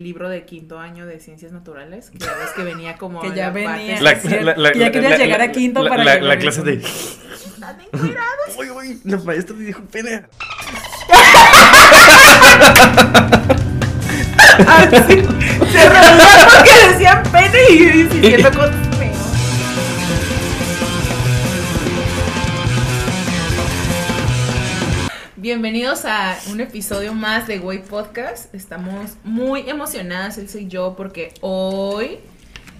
libro de quinto año de ciencias naturales, que ya ves que venía como Que ya la parte- venía. La, Sí, la- la- que ya la- llegar a quinto la- para la, la clase de. Están encuerados. Uy, uy, la maestra me dijo pene. Así, se reía porque decían pene y diciendo cosas feas. Bienvenidos a un episodio más de Way Podcast. Estamos muy emocionadas, él soy yo, porque hoy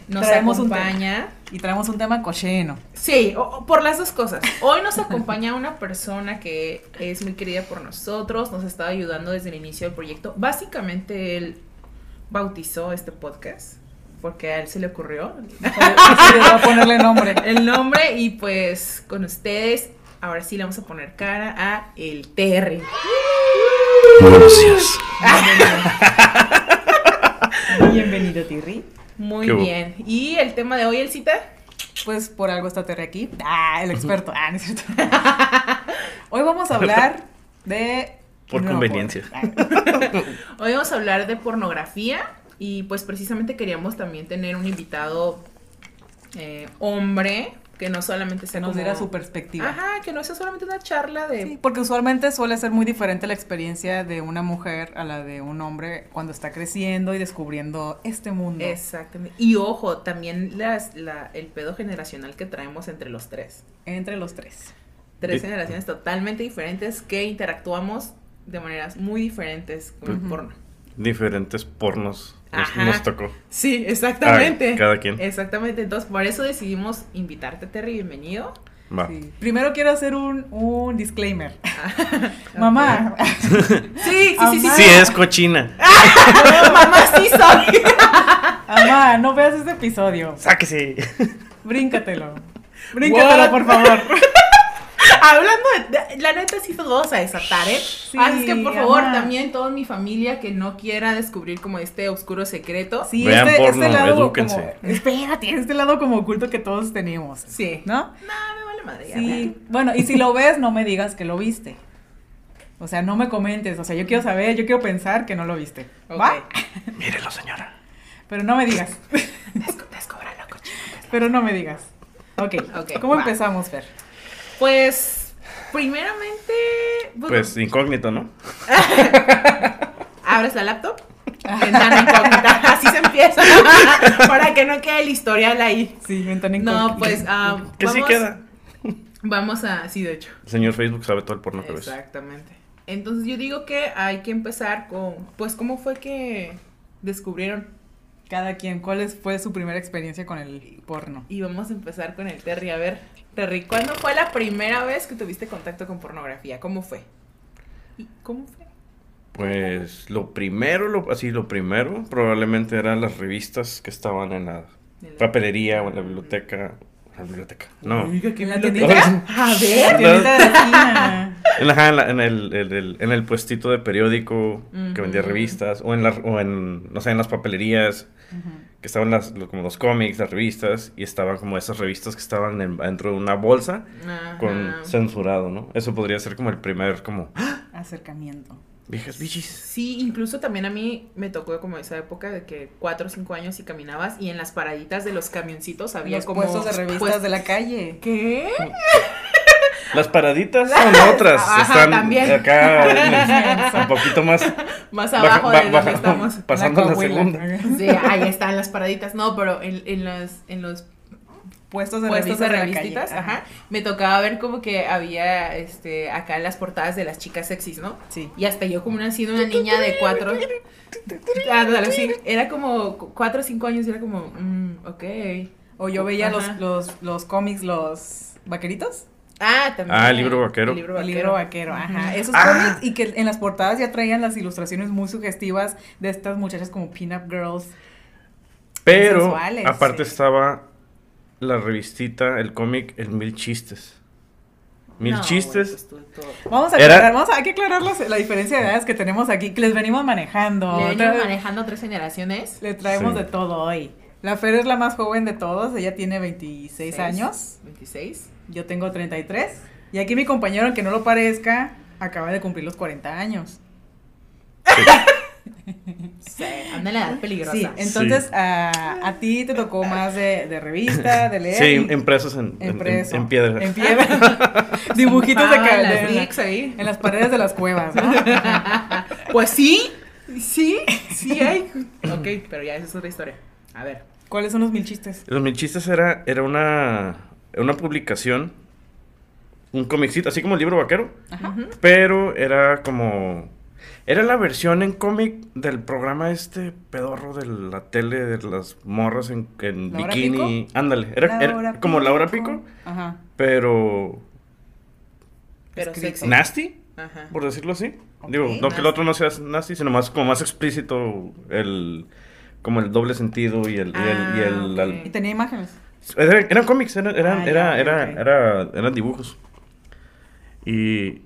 nos Traemos un acompaña. Y traemos un tema cocheno. Sí, o- o por las dos cosas. Hoy nos acompaña una persona que es muy querida por nosotros, nos está ayudando desde el inicio del proyecto. Básicamente él bautizó este podcast porque a él se le ocurrió le a ponerle nombre. el nombre y pues con ustedes ahora sí le vamos a poner cara a el Terry. Buenos días. Bienvenido, Tirri. Muy bien. Y el tema de hoy, el cita. Pues por algo está Terry aquí. Ah, el experto. Ah, no es cierto. Hoy vamos a hablar de. Por no, conveniencia. Ah, Hoy vamos a hablar de pornografía y pues precisamente queríamos también tener un invitado eh, hombre que no solamente sea Se nos como- diera su perspectiva. Ajá, que no sea solamente una charla de... Sí, porque usualmente suele ser muy diferente la experiencia de una mujer a la de un hombre cuando está creciendo y descubriendo este mundo. Exactamente. Y ojo, también las, la, el pedo generacional que traemos entre los tres. Entre los tres. Tres generaciones totalmente diferentes que interactuamos de maneras muy diferentes con el porno. Diferentes pornos nos, tocó. Sí, exactamente. Ah, cada quien. Exactamente. Entonces, por eso decidimos invitarte, Terry. Bienvenido. Va. Sí. Primero quiero hacer un, un disclaimer. Ok. Mamá, Sí, sí, sí, sí. Sí, es cochina. Mamá, sí soy. mamá, no veas este episodio. Sáquese. Bríncatelo. Bríncatelo, What? por favor. Hablando de, de- La neta sí te vamos a desatar, ¿eh? Sí, Así que, por favor, ajá. también toda mi familia que no quiera descubrir como este oscuro secreto. Sí, Vean este, porno, este lado edúquense. como... Espérate, este lado como oculto que todos tenemos. Sí. ¿No? No, me vale madre. ya, Sí. Bueno, y si lo ves, no me digas que lo viste. O sea, no me comentes. O sea, yo quiero saber, yo quiero pensar que no lo viste. ¿Va? Mírelo, señora. Pero no me digas. Descu- descúbralo, cochino. Pero no me digas. Ok. Ok, ¿Cómo va. empezamos, Fer? Pues, primeramente. bueno, Pues incógnito, ¿no? abres la laptop. Ventana incógnita. Así se empieza. Para que no quede el historial ahí. Sí, ventana No, incógnita. pues. ah, Que sí vamos- queda. Vamos a. Sí, de hecho. El señor Facebook sabe todo el porno que ves. Exactamente. Entonces yo digo que hay que empezar con, pues, ¿cómo fue que descubrieron? Cada quien, ¿cuál es- fue su primera experiencia con el porno? Y vamos a empezar con el Terry. A ver, Terry, ¿cuándo fue la primera vez que tuviste contacto con pornografía? ¿Cómo fue? ¿Y cómo fue? Pues lo primero, lo, así lo primero, probablemente eran las revistas que estaban en la papelería o en la biblioteca. La biblioteca. No. Oiga, ¿qué ¿En la biblioteca? A ver. la. En, la- ajá, en, la- en el, en el- en el puestito de periódico que vendía revistas, o en, la, o en, no sé, en las papelerías, que estaban las, como los cómics, las revistas, y estaban como esas revistas que estaban en- dentro de una bolsa con censurado, ¿no? Eso podría ser como el primer, como. Acercamiento. Viejas bichis. Sí, incluso también a mí me tocó como esa época de que cuatro o cinco años y caminabas y en las paraditas de los camioncitos había Los como puestos de revistas pues- de la calle. ¿Qué? Las paraditas son otras, Ajá, están también. acá un poquito más Más baja- abajo ba- de baja- donde estamos. pasando la, Coahuila. segunda. Sí, ahí están las paraditas. No, pero en, en los, en los Puestos de puestos revistas de, revistitas, calle. ajá, me tocaba ver como que había este acá las portadas de las chicas sexys, ¿no? Sí. Y hasta yo como una siendo una niña de cuatro. Ándale, sí, era como cu- cuatro o cinco años y era como, mm, ok. O yo veía Ajá. los, los, los cómics, los vaqueritos. Ah, también. Ah, el libro vaquero. El libro El vaquero. libro vaquero, ajá. Esos Ah. cómics y que en las portadas ya traían las ilustraciones muy sugestivas de estas muchachas como pin-up girls. Pero Sensuales, aparte sí. estaba la revistita, el cómic, el Mil Chistes. Mil No, Chistes. pues tú-. Vamos a Era- aclarar, vamos a, hay que aclarar la diferencia de edades que tenemos aquí, que les venimos manejando. Le venimos manejando tres generaciones. Le traemos Sí. de todo hoy. La Fer es la más joven de todos, ella tiene 26 Seis, años, 26. yo tengo 33. Y aquí mi compañero, aunque no lo parezca, acaba de cumplir los 40 años. Sí, anda en la edad peligrosa. Sí, entonces a, a ti te tocó más de, de revista, de leer. Sí, y- impresos en, en- impreso. en- en piedra. En piedra. Dibujitos de, Ah, las ahí. en las paredes de las cuevas, ¿no? Pues sí, sí, sí hay. Ok, pero ya esa es otra historia. A ver. ¿Cuáles son los mil chistes? Los mil chistes era, era una, una publicación, un comicito, así como el libro vaquero, Ajá. Pero era como... Era la versión en cómic del programa este pedorro de la tele de las morras en, en ¿La bikini. Ándale, era, La era como la hora pico, Ajá. pero Pero sexy. nasty, Ajá. por decirlo así. Ok, Digo, no que el otro no sea nasty, sino más como más explícito el como el doble sentido y el, y el, y el- Ah, al- ok. Y tenía imágenes. Era- eran cómics, eran, eran, Ah, ya, era, ok, era, ok. era- eran dibujos. Y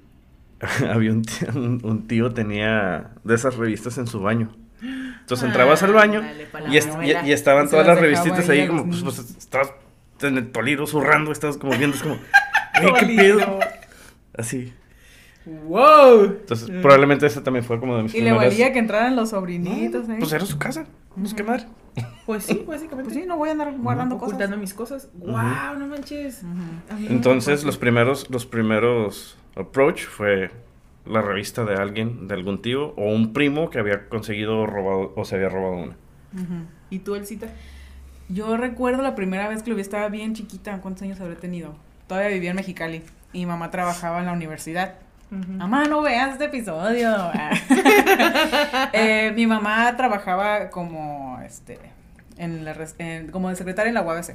había un tío, un, un tío tenía de esas revistas en su baño. Entonces entrabas al baño la y, est- novela. y- y estaban todas las revistitas ahí como, pues, pues, estabas en el toliro zurrando, estabas como viendo, es como, "Güey, qué pedo. Así. ¡Wow! Entonces probablemente esa también fue como de mis Y le valía que entraran los sobrinitos ahí. Pues era su casa, pues qué madre. Pues sí, básicamente. Pues sí, no voy a andar guardando cosas. Ocultando mis cosas. ¡Wow! No manches. Entonces los primeros, los primeros approach fue la revista de alguien, de algún tío o un primo que había conseguido robado o se había robado una. ¿Y tú, Elcita? Yo recuerdo la primera vez que lo vi, estaba bien chiquita. ¿Cuántos años habré tenido? Todavía vivía en Mexicali. Y mi mamá trabajaba en la universidad. Mamá, no veas este episodio. Eh, mi mamá trabajaba como, este, en la, en- como de secretaria en la UABC.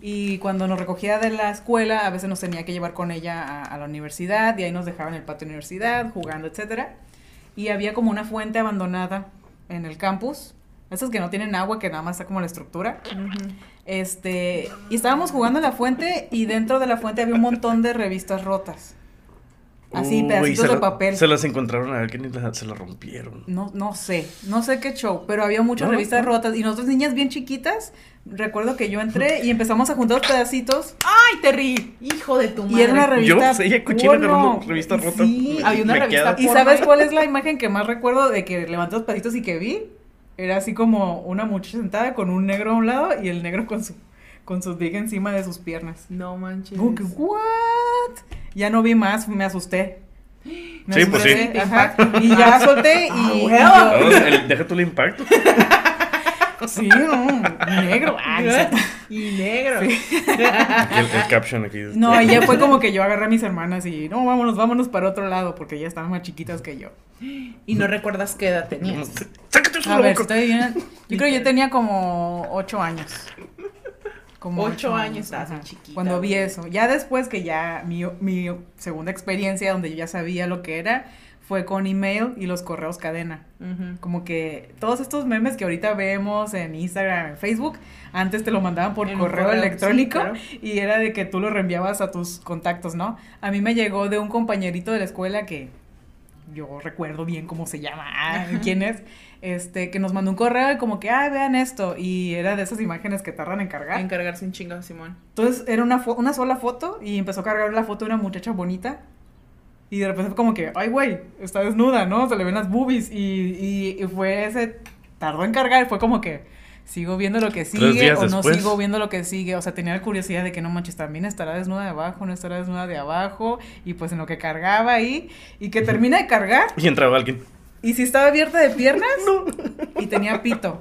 Y cuando nos recogía de la escuela, a veces nos tenía que llevar con ella a, a la universidad y ahí nos dejaba en el patio de universidad, jugando, etcétera. Y había como una fuente abandonada en el campus. Esas que no tienen agua, que nada más está como la estructura. Este, y estábamos jugando en la fuente y dentro de la fuente había un montón de revistas rotas. Así, Uy, pedacitos se de la- papel. Se las encontraron a alguien y la- se las rompieron. No, no sé, no sé qué show, pero había muchas No, revistas no. rotas y nosotros niñas bien chiquitas, recuerdo que yo entré y empezamos a juntar los pedacitos ¡Ay, Terry! Hijo de tu madre. y era una revista. Yo, sí, porno. agarrando revista rota. Sí, había una revista ¿Y sabes cuál es la imagen que más recuerdo de que levanté los pedacitos y que vi? Era así como una muchacha sentada con un negro a un lado y el negro con su con su dick encima de sus piernas. No manches. Como que, ¿what? Ya no vi más, me asusté. Me Sí, pues asusté, sí. ajá, y ya solté y, Ah, y bueno. El- deja tú el impacto. sí, no, negro. ay, Y negro. Aquí el, el caption aquí. No, y ya fue como que yo agarré a mis hermanas y no, vámonos, vámonos para otro lado porque ya estaban más chiquitas que yo. Y no recuerdas qué edad tenías. Sácate A ver, boca. estoy bien. Yo creo que yo tenía como ocho años. Como Ocho años, bien chiquita, Cuando vi eso. Ya después que ya mi, mi segunda experiencia donde yo ya sabía lo que era, fue con email y los correos cadena. Como que todos estos memes que ahorita vemos en Instagram, en Facebook, antes te lo mandaban por En correo, correo, electrónico sí, claro. y era de que tú lo reenviabas a tus contactos, ¿no? A mí me llegó de un compañerito de la escuela que yo recuerdo bien cómo se llama, quién es, este, que nos mandó un correo y como que, ay, vean esto, y era de esas imágenes que tardan en cargar. Encargarse un chingo, Simón. Entonces era una, fo- una sola foto y empezó a cargar la foto de una muchacha bonita. Y de repente fue como que, ay, güey, está desnuda, ¿no? Se le ven las boobies. Y, y, y fue ese, tardó en cargar, fue como que, sigo viendo lo que sigue o no después. sigo viendo lo que sigue. O sea, tenía la curiosidad de que no manches, también estará desnuda de abajo, no estará desnuda de abajo. Y pues en lo que cargaba ahí, y que termina de cargar, Y entraba alguien. Y si estaba abierta de piernas, y tenía pito.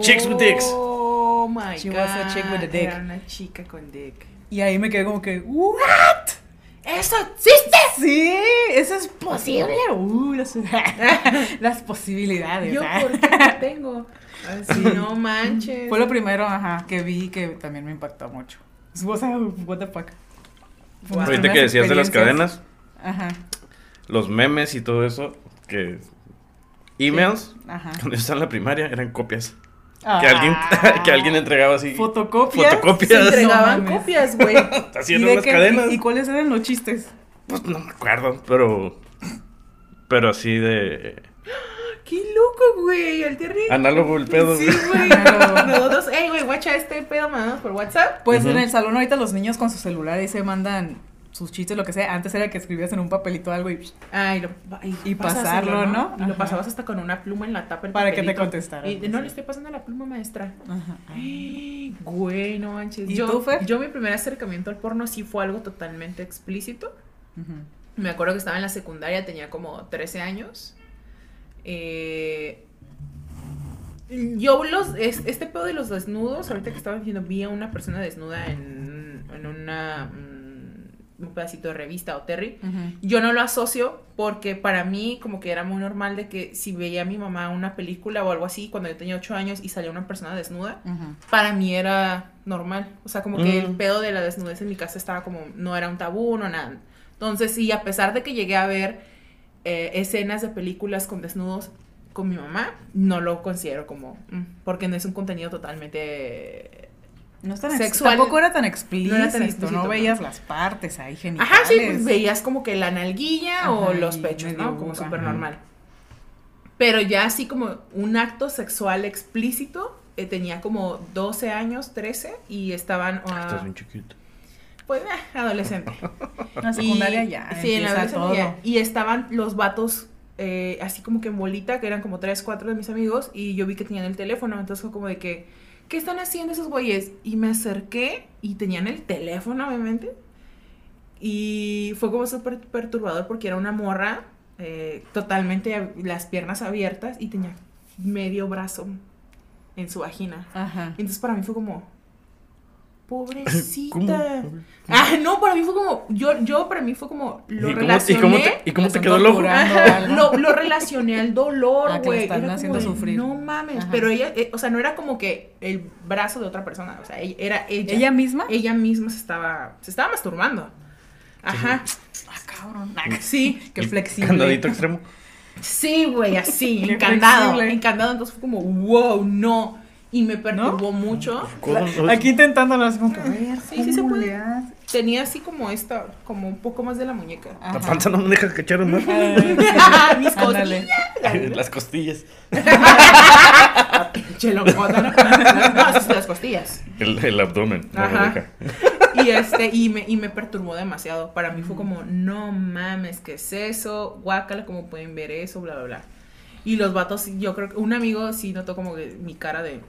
Chicks with dicks. Oh my She god. was a chick with a dick. Era una chica con dick. Y ahí me quedé como que, ¿what? ¡Eso existe! Sí, eso es posible. Uh, las, las posibilidades. Yo, ah. ¿por qué no tengo? Así, no manches. Fue lo primero, ajá, que vi que también me impactó mucho. O sea, what the fuck. Mis Ahorita que decías de las cadenas, Ajá, los memes y todo eso, que emails, ajá. cuando yo estaba en la primaria, eran copias. Ah. Que alguien, que alguien entregaba así. Fotocopias. Fotocopias. Se entregaban No copias, güey. ¿Y, Haciendo qué- cadenas. y, y cuáles eran los chistes? Pues no me acuerdo, pero. Pero así de. ¡Qué loco, güey! El Terry. Análogo el pedo. Sí, güey. güey. Claro. Nosotros, ey, güey, guacha este pedo, mandamos por WhatsApp. Pues en el salón ahorita los niños con su celular y se mandan sus chistes, lo que sea. Antes era que escribías en un papelito algo y, Ay, lo, y, pasarlo, ¿no? Y lo pasabas hasta con una pluma en la tapa. el Para que te papelito. contestaran, Y no, le estoy pasando la pluma, maestra. Ajá. Ay, Güey, no manches. ¿Y yo, tú, Fer? yo mi primer acercamiento al porno sí fue algo totalmente explícito. Ujú. Me acuerdo que estaba en la secundaria, tenía como 13 años. Eh, yo los, es- este pedo de los desnudos, ahorita que estaba diciendo, vi a una persona desnuda en, en una, un pedacito de revista o Terry. Yo no lo asocio porque para mí como que era muy normal de que si veía a mi mamá una película o algo así cuando yo tenía 8 años y salía una persona desnuda, para mí era normal. O sea, como que el Mm. pedo de la desnudez en mi casa estaba como, no era un tabú, no nada. Entonces, sí, a pesar de que llegué a ver eh, escenas de películas con desnudos con mi mamá, no lo considero como, mm, porque no es un contenido totalmente... No es tan ex- Sexual. Tampoco era tan explícito, No era tan explícito, ¿no? veías las partes ahí genitales. Ajá, sí, pues veías como que la nalguilla o Ajá, los y pechos, ¿no? Como súper normal. Pero ya así como un acto sexual explícito, eh, tenía como 12 años, 13, y estaban... ah, Estás bien chiquito. pues, eh, adolescente. En la secundaria Y- ya. Sí, en la adolescencia todo. ya. Y estaban los vatos eh, así como que en bolita, que eran como tres, cuatro de mis amigos, y yo vi que tenían el teléfono, entonces fue como de que, ¿qué están haciendo esos güeyes? Y me acerqué y tenían el teléfono, obviamente. Y fue como súper perturbador porque era una morra eh, totalmente las piernas abiertas y tenía medio brazo en su vagina. Ajá. Entonces para mí fue como, pobrecita. ¿Cómo? Ah, no, para mí fue como, yo, yo para mí fue como, lo ¿Y cómo, y relacioné. cómo te, y cómo te quedó el ojo? lo, lo relacioné al dolor, Ah, güey. como haciendo de, sufrir. No mames, Ajá. pero ella, eh, o sea, no era como que el brazo de otra persona, o sea, ella- era ella. ¿Ella misma? Ella misma se estaba, se estaba masturbando. Ajá. Ah, cabrón. Sí, Qué flexible. Candadito extremo. sí, güey, así, flexible. encandado. Entonces fue como, wow, no. Y me perturbó mucho. ¿Cómo? Aquí intentándolo así como que, a ver, Sí, sí se ¿cómo puede. Tenía así como esta, como un poco más de la muñeca. La panza no me deja cachar. Ay, Mis costillas. Las costillas. ¿no? No, las costillas. El, el abdomen. No me Ajá. deja. Y este, y me, y me perturbó demasiado. Para mí fue como, no mames, ¿qué es eso? Guácala, ¿cómo pueden ver eso? Bla, bla, bla. Y los vatos, yo creo que un amigo sí notó como que mi cara de.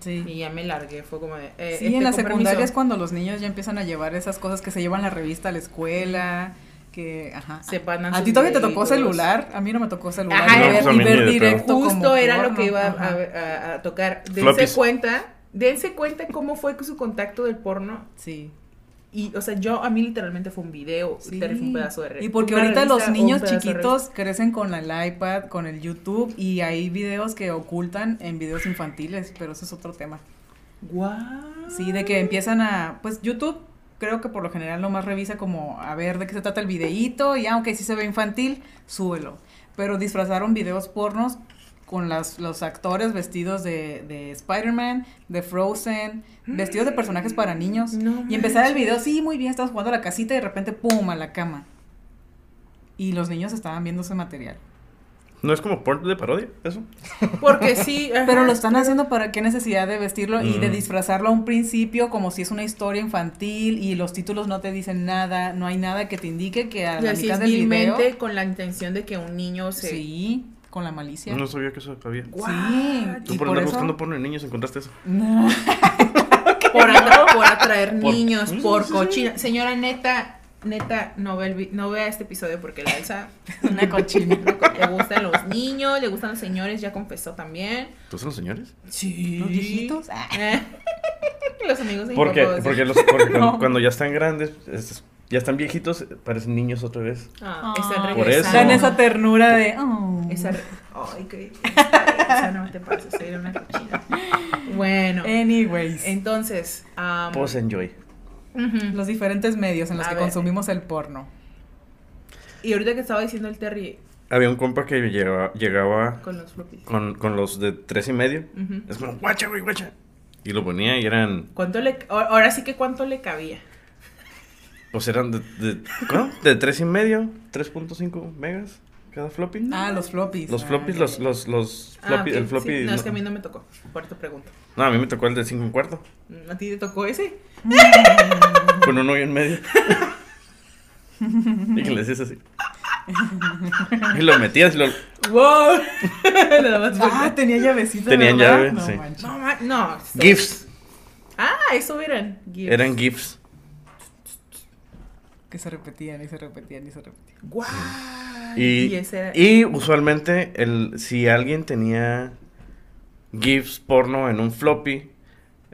Sí. Y ya me largué, fue como de. eh, Sí, este, en la secundaria permiso. es cuando los niños ya empiezan a llevar esas cosas que se llevan la revista a la escuela, que, ajá. Se a ti todavía te tocó celular, a mí no me tocó celular. Ajá, no, pues y ver directo Justo como era lo que iba a, ajá. a- a tocar. Dense Floppies. cuenta, dense cuenta cómo fue su contacto del porno. Sí. Y, o sea, yo, a mí literalmente fue un video, Sí. Fue un pedazo de Y porque ahorita los revista niños chiquitos crecen con el iPad, con el YouTube y hay videos que ocultan en videos infantiles, pero eso es otro tema. Guau. Sí, de que empiezan a, pues YouTube creo que por lo general nomás revisa como a ver de qué se trata el videíto y aunque sí se ve infantil, súbelo. Pero disfrazaron videos pornos con las, los actores vestidos de, de Spider-Man, de Frozen, vestidos de personajes para niños. No y empezar el video, sí, muy bien, estás jugando a la casita y de repente, ¡pum!, a la cama. Y los niños estaban viendo ese material. ¿No es como porn de parodia? ¿Eso? Porque sí. ajá, Pero lo están haciendo para qué necesidad de vestirlo y de Mm. disfrazarlo a un principio como si es una historia infantil y los títulos no te dicen nada, no hay nada que te indique que a Y la así mitad es del video. con la intención de que un niño se. Sí, con la malicia. No sabía que eso había. What? Sí, Tú por por andar eso- buscando porno de niños encontraste eso. No. Por, atra- por atraer Por- niños, por sí, sí. cochina. Señora, neta, neta, no, ve no vea este episodio porque la Elsa Una cochina. le gustan los niños, le gustan los señores, ya confesó también. ¿Tú son los señores? Sí. Los viejitos. Ah. los amigos de Porque, porque, los, porque cuando ya están grandes, es- ya están viejitos, parecen niños otra vez. Ah, están. Por regresando. Dan esa ternura de. oh. Esa re- Ay, qué. Esa no te pases, era una cochina. Bueno, Anyways. entonces. am, Pose enjoy. ujú. los diferentes medios en los A que ver. consumimos el porno. Y ahorita que estaba diciendo el Terry Había un compa que llegaba, llegaba con los floppies. con, con los de tres y medio. Es como, guacha, güey, guacha. Y lo ponía y eran, ¿Cuánto le, ahora sí que cuánto le cabía? Pues eran de, de, ¿cómo? De tres y medio, 3.5 megas cada floppy. Ah, los floppies. Los Ah, floppies, ya, los, los, los Ah, floppy, el floppy. sí. No, no, es que a mí no me tocó. Por eso pregunto. No, a mí me tocó el de cinco y un cuarto. ¿A ti te tocó ese? Con uno y en medio. Y que le decías así. Y lo metías y lo... ¡Wow! Ah, tenía llavecita. Tenían llave, no, sí. manches. No, no. GIFs. Ah, eso eran. GIFs. Eran GIFs. Que se repetían y se repetían y se repetían. Guau. Y, ese era- y usualmente, el, si alguien tenía GIFs porno en un floppy,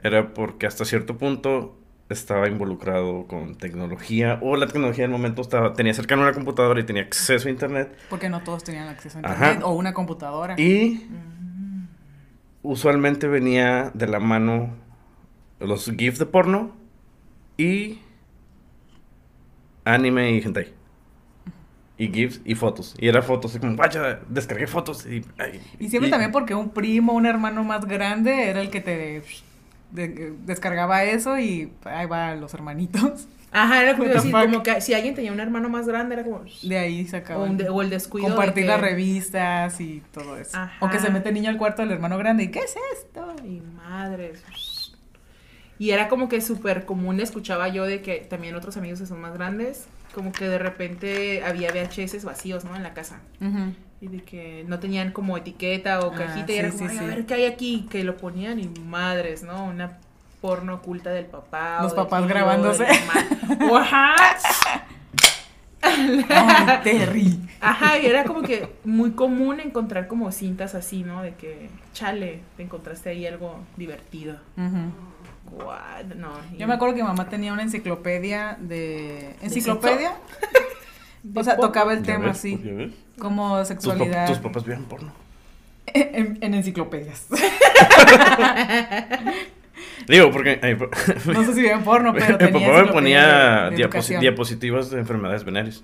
era porque hasta cierto punto estaba involucrado con tecnología o la tecnología del momento estaba, tenía cercano a una computadora y tenía acceso a internet. Porque no todos tenían acceso a Ajá. internet o una computadora. Y Mm. usualmente venía de la mano los GIFs de porno y anime y hentai. Y GIFs y fotos. Y era fotos, así como, vaya, descargué fotos. Y, ay, Y siempre y- también porque un primo, un hermano más grande era el que te de- descargaba eso y ahí va los hermanitos. Ajá, era como, sí, que si alguien tenía un hermano más grande, era como. De ahí O, sacaban. un de- o el descuido. de compartir que- las revistas y todo eso. Ajá. O que se mete el niño al cuarto del hermano grande y ¿qué es esto? Y madres. Y era como que súper común, escuchaba yo de que también otros amigos que son más grandes, como que de repente había VHS vacíos, ¿no? En la casa. Ujú. Y de que no tenían como etiqueta o Ah, cajita y era como, sí, "Ay, a ver qué hay aquí, que lo ponían y madres, ¿no? Una porno oculta del papá. Los papás tío, grabándose. Ay, Terry. Ajá, y era como que muy común encontrar como cintas así, ¿no? De que, chale, te encontraste ahí algo divertido. Ujú. What? No. y- Yo me acuerdo que mamá tenía una enciclopedia de... ¿Enciclopedia? ¿De O sea, tocaba el ¿Ya tema, ves? sí. ¿Ya ves? Como Tus, pap- sexualidad. tus papás veían porno. En, en enciclopedias. Digo, porque po- No sé si veían porno, pero mi papá me ponía de- de diaposi- educación. diapositivas de enfermedades venéreas.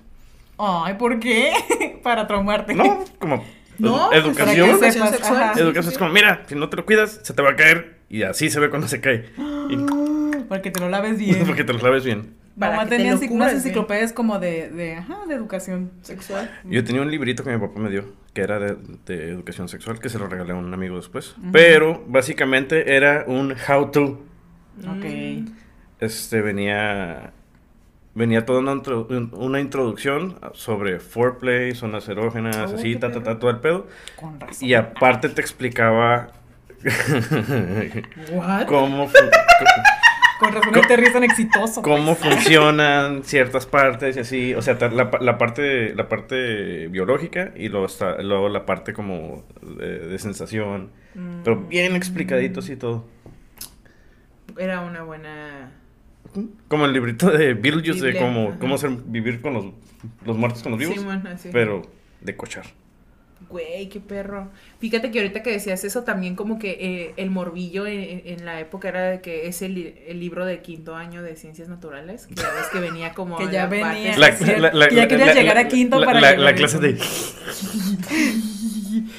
Ay, ¿por qué? Para traumarte. No, como No, edu- pues, para educación. que Educación sepas, sexual. ajá. Educación es como, mira, si no te lo cuidas, se te va a caer. Y así se ve cuando se cae. Y- Para que te lo laves bien. porque te lo sabes bien. Para Mamá que te tenía cures unas enciclopedias como de, de, ajá, de educación. Sexual. Yo tenía un librito que mi papá me dio, que era de, de educación sexual, que se lo regalé a un amigo después. Pero básicamente era un how to. Ok. Mm. Este venía venía toda una, una introducción sobre foreplay, zonas erógenas, Oh, así, ta, ta, ta, todo el pedo. Con razón. Y aparte te explicaba What? cómo, Con razón es tan exitoso. cómo funcionan ciertas partes y así, o sea, la, pa- la parte la parte biológica y luego, está, luego la parte como de, de sensación, Mm. pero bien explicadito así todo. Era una buena. Como el librito de Beetlejuice de cómo, cómo hacer vivir con los, los muertos con los vivos, Sí, bueno, así. pero de cochar. Güey, qué perro. Fíjate que ahorita que decías eso, también como que eh, el morbillo en, la época era de que es el, li- el libro de quinto año de ciencias naturales. Que ya ves que venía como. Que ya venía. La. Ya querías llegar a quinto la- para la, la clase de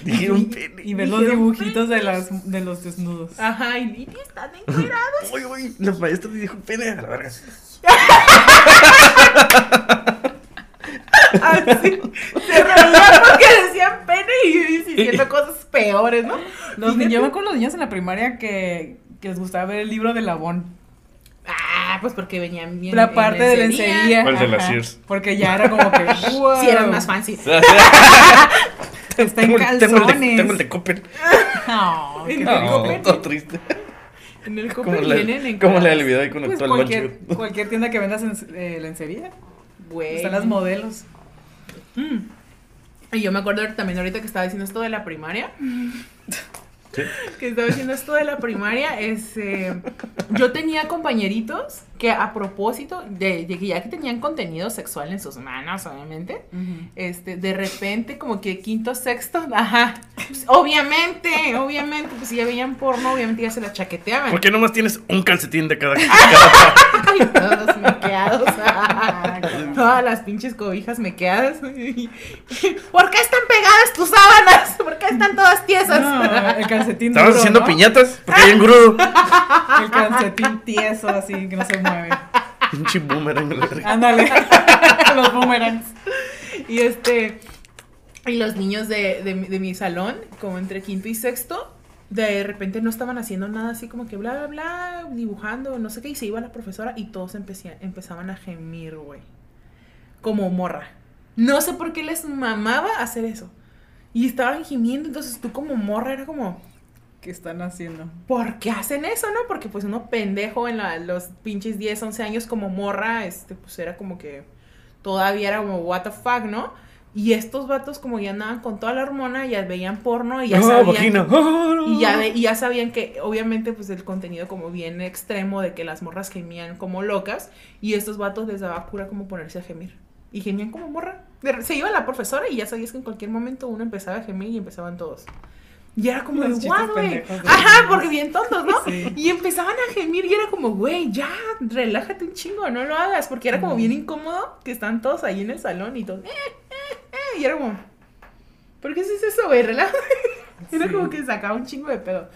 dijeron pene. Y ver los dibujitos de, las, de los desnudos. Ajá, y, y están encuerados. Uy, uy, la maestra dijo pene a la verga. Así. Se reían porque pene y diciendo cosas peores, ¿no? Los niños, yo me acuerdo de los niños en la primaria que, que les gustaba ver el libro de Labón. Ah, pues porque venían bien. La parte de lencería. El de la ajá, Sears. Porque ya era como que. wow, Sí, eran más fancy. Está en Tengo el- tengo el de- calzones. Tengo el de Coppel. No, qué En el triste. Coppel. todo triste. En el la, vienen en del clases. video ahí con Pues actual cualquier, cualquier tienda que vendas en, eh, lencería. Güey. Están las modelos. Mm. Y yo me acuerdo también ahorita que estaba diciendo esto de la primaria. Sí. Que estaba diciendo esto de la primaria. Es, eh, yo tenía compañeritos que a propósito de, de que ya que tenían contenido sexual en sus manos, obviamente. Este, de repente, como que quinto, sexto, ajá. Pues, obviamente, obviamente, pues si ya veían porno, obviamente ya se la chaqueteaban. ¿Por qué nomás tienes un calcetín de cada, Ay, todos mequeados. Todas las pinches cobijas mequeadas. ¿Por qué están pegadas tus sábanas? ¿Por qué están todas tiesas? No, el calcetín Estabas duro, haciendo ¿no? piñatas porque hay un grudo. El calcetín tieso, así, que no se mueve. Pinche boomerang. Ándale. Los boomerangs. Y este. Y los niños de, de mi salón, como entre quinto y sexto, de repente no estaban haciendo nada así como que bla, bla, bla, dibujando, no sé qué, y se iba la profesora y todos empecían, empezaban a gemir, güey. como morra. No sé por qué les mamaba hacer eso. Y estaban gimiendo, entonces tú como morra era como, ¿Qué están haciendo? ¿por qué hacen eso, no? Porque pues uno pendejo en la- los pinches 10, 11 años como morra, este, pues era como que todavía era como, what the fuck, ¿no? Y estos vatos como ya andaban con toda la hormona, ya veían porno y ya Ah, sabían... vagina. Y ya, y ya sabían que, obviamente, pues el contenido como bien extremo de que las morras gemían como locas y estos vatos les daba cura como ponerse a gemir. Y gemían como morra. Se iba la profesora y ya sabías que en cualquier momento uno empezaba a gemir y empezaban todos. Y era como, Los de, "Guau, güey". Ajá, porque bien tontos, ¿no? Sí. Y empezaban a gemir y era como, güey, ya, relájate un chingo, no lo hagas. Porque era como bien incómodo que están todos ahí en el salón y todos, eh, Y era como, ¿por qué haces eso, güey? Relájate. Era como que sacaba un chingo de pedo.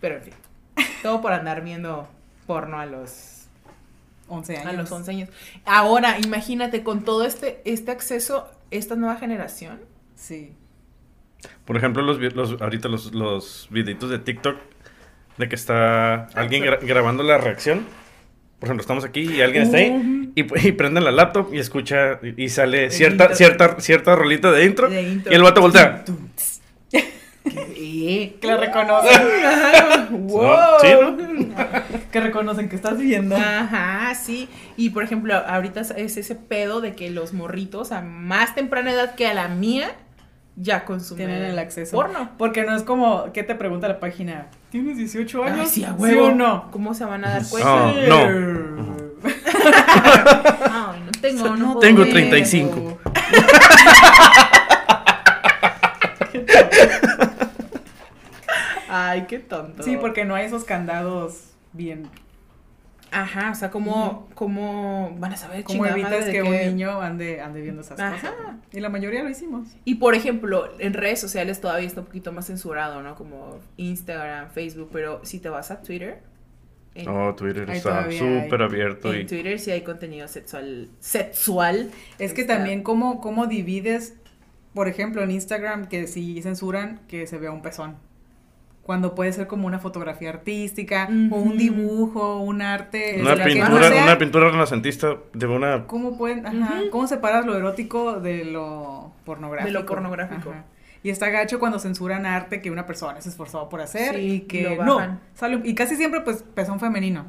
Pero en fin, todo por andar viendo porno a los, 11 años. a los 11 años. Ahora, imagínate, con todo este, este acceso, esta nueva generación. Sí. Por ejemplo, los, los ahorita los, los videitos de TikTok de que está alguien gra- grabando la reacción. Por ejemplo, estamos aquí y alguien está ahí y, y prende la laptop y escucha y, y sale cierta, cierta, cierta rolita de intro, De intro. y el vato voltea. ¿Qué? Que la reconocen. ¡Wow! Sí, ¿no? que reconocen que estás viendo. Ajá, sí. Y por ejemplo, ahorita es ese pedo de que los morritos a más temprana edad que a la mía ya consumen Tienen el acceso. porno. Porque no es como, ¿qué te pregunta la página? ¿Tienes 18 años? Ay, sí, a ¿Sí huevo. o no? ¿Cómo se van a dar No, cuenta? no. Ay, no tengo, no Tengo ver. 35. Ay, qué tonto. Sí, porque no hay esos candados bien. Ajá, o sea, ¿cómo, cómo van a saber ¿Cómo chingada evitas que qué? un niño ande, ande viendo esas Ajá. cosas? ¿no? Y la mayoría lo hicimos. Y por ejemplo, en redes sociales todavía está un poquito más censurado, ¿no? Como Instagram, Facebook, pero si te vas a Twitter, en, Oh, Twitter está súper abierto en y Twitter sí hay contenido sexual. Sexual. Es que Está- también cómo, cómo divides, por ejemplo, en Instagram, que si censuran que se vea un pezón. Cuando puede ser como una fotografía artística, o un dibujo, un arte. una no pintura, sea- una pintura renacentista de una ¿Cómo pueden, ajá, cómo separas lo erótico de lo pornográfico? De lo pornográfico. Ajá. Y está gacho cuando censuran arte que una persona se esforzó por hacer Sí, y que lo no, sale, y casi siempre pues pezón femenino.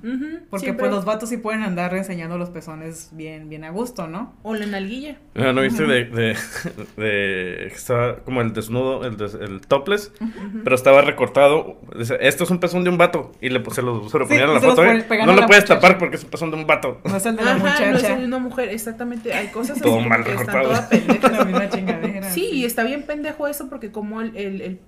Porque siempre. pues los vatos sí pueden andar enseñando los pezones bien, bien a gusto, ¿no? O la nalguilla. Ah, ¿No viste de, de, de- estaba como el desnudo, el, des- el topless, pero estaba recortado. Dice, Esto es un pezón de un vato. Y le, se lo, se lo Sí, ponían a y la foto. ¿eh? No a lo puedes muchacha. tapar porque es un pezón de un vato. No es el de la Ajá, no muchacha. una mujer, exactamente. Hay cosas Todo así mal que están recortado. la misma chingadera. Sí, y está bien pendejo eso porque como el, el, el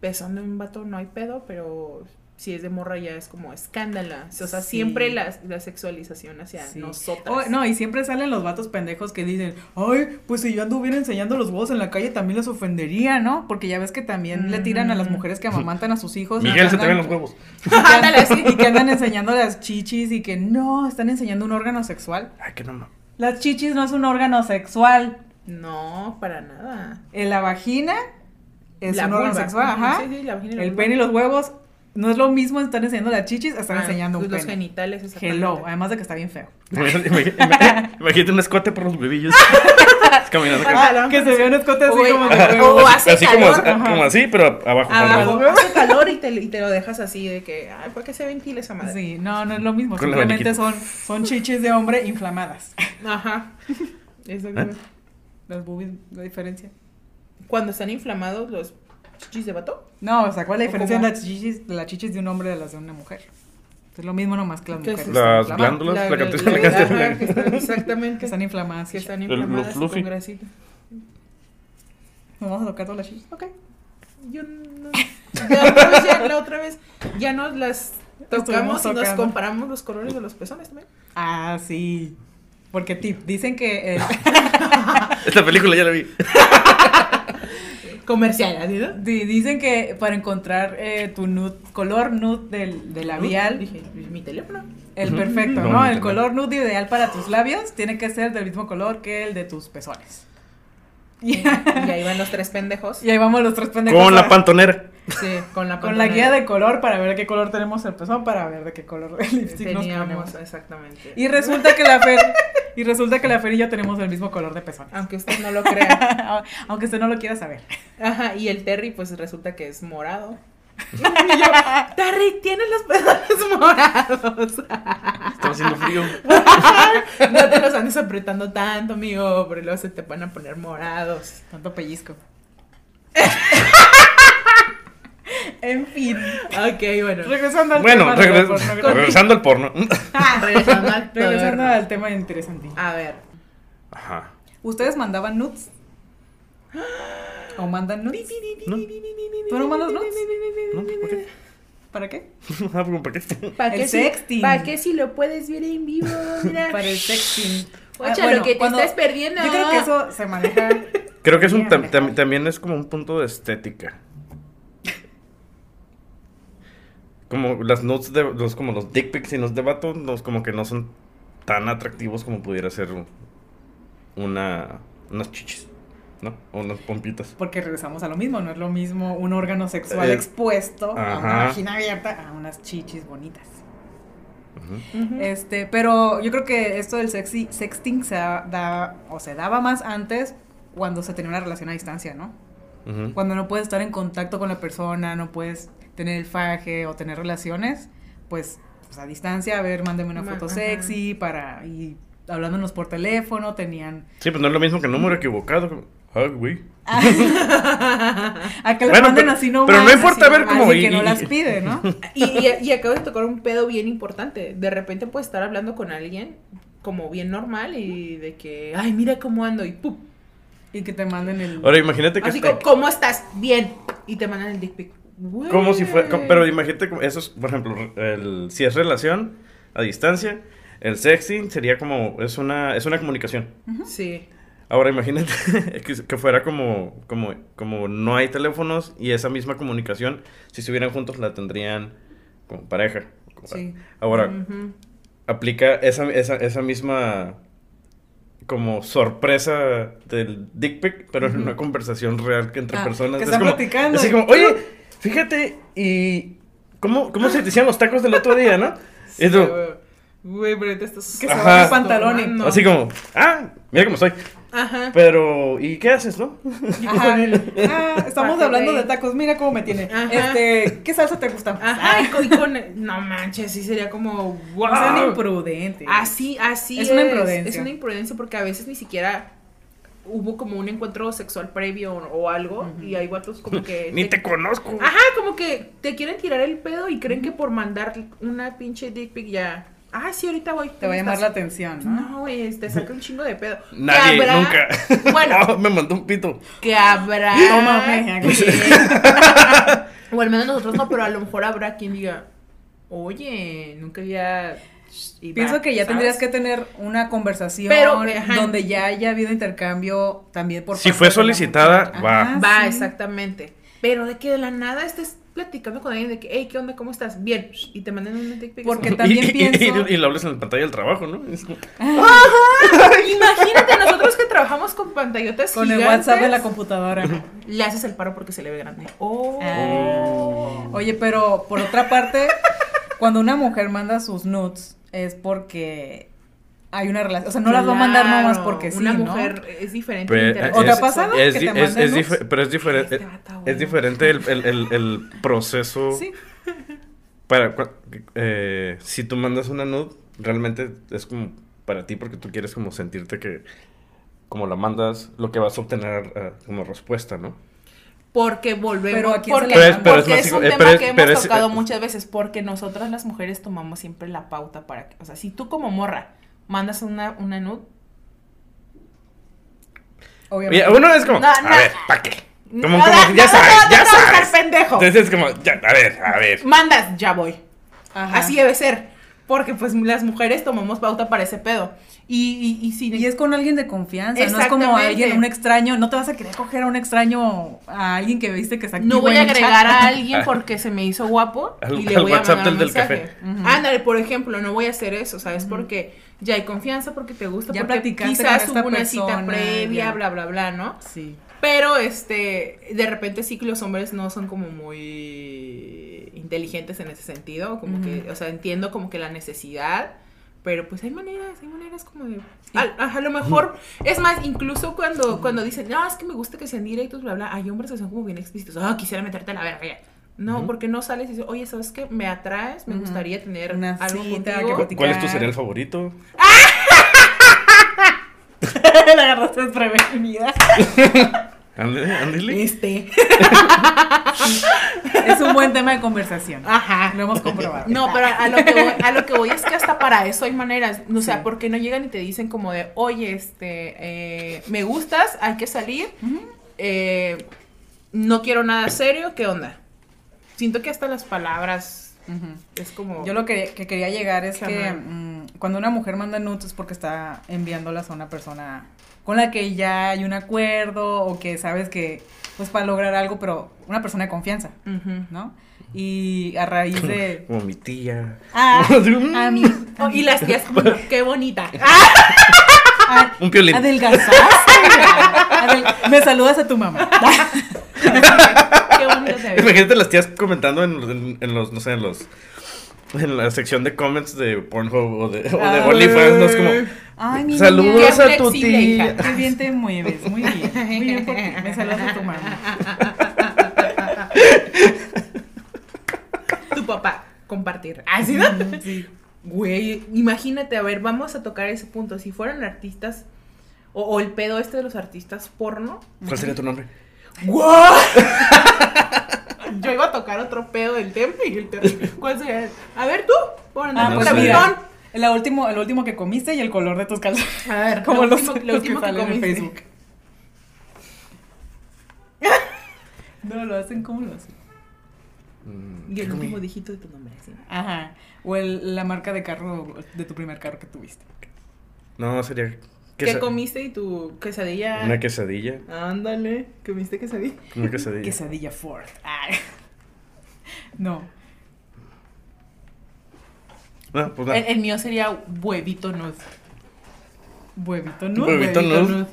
pezón de un vato no hay pedo, pero si es de morra ya es como escándala. O sea, Sí. siempre la, la sexualización hacia Sí. nosotras. Oh, no, y siempre salen los vatos pendejos que dicen, ay, pues si yo anduviera enseñando los huevos en la calle también les ofendería, ¿no? Porque ya ves que también le tiran a las Ujú. mujeres que amamantan a sus hijos. y Miguel, que se te ven andan- los huevos. y que andan- y que andan enseñando las chichis y que no, están enseñando un órgano sexual. Ay, que no. ma- Las chichis no es un órgano sexual. No, para nada. En la vagina es La un órgano sexual, ajá. sí, sí, la vagina y la El vulva. pene y los huevos no es lo mismo estar enseñando las chichis a estar Ah, enseñando un los pene. genitales, exactamente. Hello, además de que está bien feo. Imagínate, un escote por los huevillos. Caminando. Ah, que se ve un escote así Oye, como de. O hace así como, calor. así- como así, pero abajo. Abajo. abajo. Hace calor y te, y te lo dejas así de que, ay, ¿por qué se ventila esa madre? Sí, no, no es lo mismo. Con Simplemente son, son chichis de hombre inflamadas. Ajá. Exactamente. Las boobies, la diferencia. Cuando están inflamados los chichis de vato. No, o sea, ¿cuál es la ¿O diferencia de las chichis, de las chichis de un hombre de las de una mujer? Es lo mismo nomás que las glándulas, la, La- la- la que están- exactamente. Que están inflamadas. Que están inflamadas fluffy. con grasita. ¿Nos vamos a tocar todas las chichis? Ok. Yo no. Vez ya, la otra vez ya nos las tocamos y nos comparamos los colores de los pezones también. Ah, sí. Porque tip, dicen que el- Esta película ya la vi. Comercial, ¿así, no? di- dicen que para encontrar eh, tu nude, color nude del, del labial, Dije, mi teléfono. el perfecto, No, ¿no? El color nude ideal para tus labios tiene que ser del mismo color que el de tus pezones. Y ahí van los tres pendejos. Y ahí vamos los tres pendejos. Con la pantonera. Sí, con la Con la guía de color para ver qué color tenemos el pezón, para ver de qué color el lipstick nos teníamos, ponemos. exactamente. Y resulta que la Fer, Y resulta que la Fer y yo tenemos el mismo color de pezón. Aunque usted no lo crea. Aunque usted no lo quiera saber. Ajá, y el Terry, pues resulta que es morado. Y yo, Terry, tienes los pezones morados. Estaba haciendo frío. No te los andes apretando tanto, amigo, porque luego se te van a poner morados. Tanto pellizco. En fin. Ok, bueno. Regresando al Bueno, tema de la regres- pornografía. regresando al porno. Regresando al Regresando porno. al tema interesante. A ver. Ajá. ¿Ustedes mandaban nudes? ¿O mandan nudes? ¿No? ¿Tú no mandas nudes? ¿No? ¿Por qué? ¿Para qué? Ah, ¿por qué? ¿Para El sexting. ¿Para qué si lo puedes ver en vivo? Mira. Para el sexting. Ocha, Ah, bueno, lo que te cuando- estás perdiendo. Yo creo que eso se maneja. Creo que es un Bien, tam- tam- también es como un punto de estética. Como las notes de los como los dick pics y los de vato, los como que no son tan atractivos como pudiera ser un- una unas chichis, ¿no? O unas pompitas. Porque regresamos a lo mismo, no es lo mismo un órgano sexual Eh, expuesto a una vagina abierta a unas chichis bonitas. Este, pero yo creo que esto del sexy, sexting se da, da- o se daba más antes cuando se tenía una relación a distancia, ¿no? Cuando no puedes estar en contacto con la persona, no puedes tener el faje o tener relaciones, pues, pues, a distancia, a ver, mándame una Ma- foto ajá. sexy para y hablándonos por teléfono, tenían Sí, pues no es lo mismo que número equivocado. como, Ah, güey. a que le Bueno, manden pero- así nomás. pero no importa así, ver cómo y- que no y- las y- pide, ¿no? Y, y, y acabo de tocar un pedo bien importante. De repente puedes estar hablando con alguien como bien normal y de que, ay, mira cómo ando y ¡pum! y que te manden el Ahora imagínate que Así como, ¿cómo estás? Bien. Y te mandan el dick pic. Como si fuera, como- pero imagínate como eso es, por ejemplo, el, si es relación a distancia, el sexting sería como es una es una comunicación. Sí. Ahora imagínate que, que fuera como, como, como no hay teléfonos y esa misma comunicación, si estuvieran juntos, la tendrían como pareja. Sí. Ahora, Ujú. aplica esa, esa, esa misma como sorpresa del dick pic, pero en una conversación real que entre Ah, personas. que Es están como, platicando. así como, oye, fíjate, y ¿cómo, cómo se te hicieron los tacos del otro día, no? Y tú, Güey, pero te estás. Que se el pantalón y tomando. así como, ah, mira cómo estoy. Ajá. Pero, ¿y qué haces, no? Ajá. Ah, estamos hablando de- tacos, mira cómo me tiene. Ajá. Este, ¿qué salsa te gusta? Ajá. Y con, y con- No manches, sí sería como. ¡Wow! No sean imprudentes. Así, así Es una imprudencia. Es una imprudencia porque a veces ni siquiera hubo como un encuentro sexual previo o, algo y hay guatos como que... Ni te conozco. Ajá, como que te quieren tirar el pedo y creen que por mandar una pinche dick pic ya... Ah, sí, ahorita voy. Te va a llamar la atención, ¿no? No, güey, te saca un chingo de pedo. Nadie, ¿Qué habrá? nunca. Bueno. Oh, me mandó un pito. Que habrá... Tómame. o al menos nosotros no, pero a lo mejor habrá quien diga, oye, nunca había... y Pienso va, que ya ¿sabes? tendrías que tener una conversación Pero, donde ya haya habido intercambio también por Si fue de solicitada, va. Ajá, Va, sí. exactamente. Pero de que de la nada estés platicando con alguien de que, hey, ¿qué onda? ¿Cómo estás? Bien. Y te mandan un dick pic. Porque también y, y- pienso- y- y lo hables en la pantalla del trabajo, ¿no? Imagínate nosotros que trabajamos con pantallotas Con el WhatsApp en la computadora. Le haces el paro porque se le ve grande. Oh. Ah. Oye, pero por otra parte, cuando una mujer manda sus nudes es porque hay una relación. O sea, no las va a mandar Claro, nomás porque sí, Una ¿no? mujer es diferente. Pero, eh, interacción ¿O te ha es- que di- te es- manden es nudes? dife- pero es diferente. Este vato, güey. Es diferente el, el- el- el proceso. Sí. Para, eh, si tú mandas una nude, realmente es como para ti porque tú quieres como sentirte que como la mandas, lo que vas a obtener eh, como respuesta, ¿no? Porque volvemos. Pero ¿a quién se porque? Pero es- porque pero es, es un más- eh, tema pero es- que hemos es- tocado eh, muchas veces. Porque nosotras las mujeres tomamos siempre la pauta para que. O sea, si tú como morra mandas una, una nude. Obviamente. Uno es como, No, a no. ver, ¿para qué? Como, No, como, no, ya no, sabes, no, ya no, no, sabes. pendejo. Entonces es como, ya, a ver, a ver. Mandas, ya voy. Ajá. Así debe ser. Porque pues las mujeres tomamos pauta para ese pedo. Y, y, y si. Y es con alguien de confianza, no es como alguien, un extraño, no te vas a querer coger a un extraño, a alguien que viste que está no voy a agregar chat. a alguien porque se me hizo guapo Al- y le al voy a mandar un del- mensaje. café. Ándale, por ejemplo, no voy a hacer eso, ¿sabes? Ujú. Porque ya hay confianza, porque te gusta, Ya porque quizás hubo una cita previa, ya. bla, bla, bla, ¿no? Sí. Pero, este, de repente sí que los hombres no son como muy inteligentes en ese sentido, como que, o sea, entiendo como que la necesidad, Pero pues hay maneras, hay maneras como de... A, lo mejor, es más, incluso cuando, cuando dicen, no, es que me gusta que sean directos, bla, bla, hay hombres que son como bien explícitos, ah, quisiera meterte a la verga. ya". No, porque no sales y dices, oye, ¿sabes qué? Me atraes, me gustaría tener Una algo contigo. que ¿Cu- platicar. ¿Cuál es tu cereal favorito? La agarraste desprevenida. Ándale. Este. Es un buen tema de conversación. Ajá. Lo hemos comprobado. No, pero a lo, que voy, a lo que voy es que hasta para eso hay maneras. O sea, Sí. porque no llegan y te dicen como de, oye, este, eh, me gustas, hay que salir. Eh, no quiero nada serio, ¿qué onda? Siento que hasta las palabras es como... Yo lo que, que quería llegar es que mal. mm, cuando una mujer manda nudes es porque está enviándolas a una persona con la que ya hay un acuerdo o que sabes que, pues para lograr algo, pero una persona de confianza. ¿no? Y a raíz de... Como mi tía. Ah, a mí. Oh, y las tías como, qué bonita. Ah, Un piolín. adelgazaste. Adel- Me saludas a tu mamá. qué bonita te ves. Imagínate las tías comentando en, en- en los, no sé, en los. En la sección de comments de Pornhub o de, o de Ay. OnlyFans, ¿no? Es como. Ay, mi Saludos niña. A tu tía. hija. Qué bien te mueves, muy bien. Muy bien por ti. Me saludas a tu mamá. Tu papá, compartir. ¿Así no? Sí. Güey, imagínate, a ver, vamos a tocar ese punto. Si fueran artistas, o, o el pedo este de los artistas porno. ¿Cuál sería tu nombre? ¡Guau! Yo iba a tocar otro pedo del tema y el tema. ¿Cuál sería? A ver tú, pon Ah, No pues el último, el último que comiste y el color de tus calzones. A ver, Como lo los, último, los último que que, salen en comiste. Facebook. No, lo hacen como lo hacen. Mm, Y ¿qué el comí? último dígito de tu nombre, ¿sí? Ajá. O el, la marca de carro, de tu primer carro que tuviste. No, sería. ¿Qué comiste y tu quesadilla? Una quesadilla. Ándale, ¿comiste quesadilla? Una quesadilla. Quesadilla Ford. Ay. No. No, pues. El, el mío sería huevito nude. Huevito, ¿no? Huevito Huevito.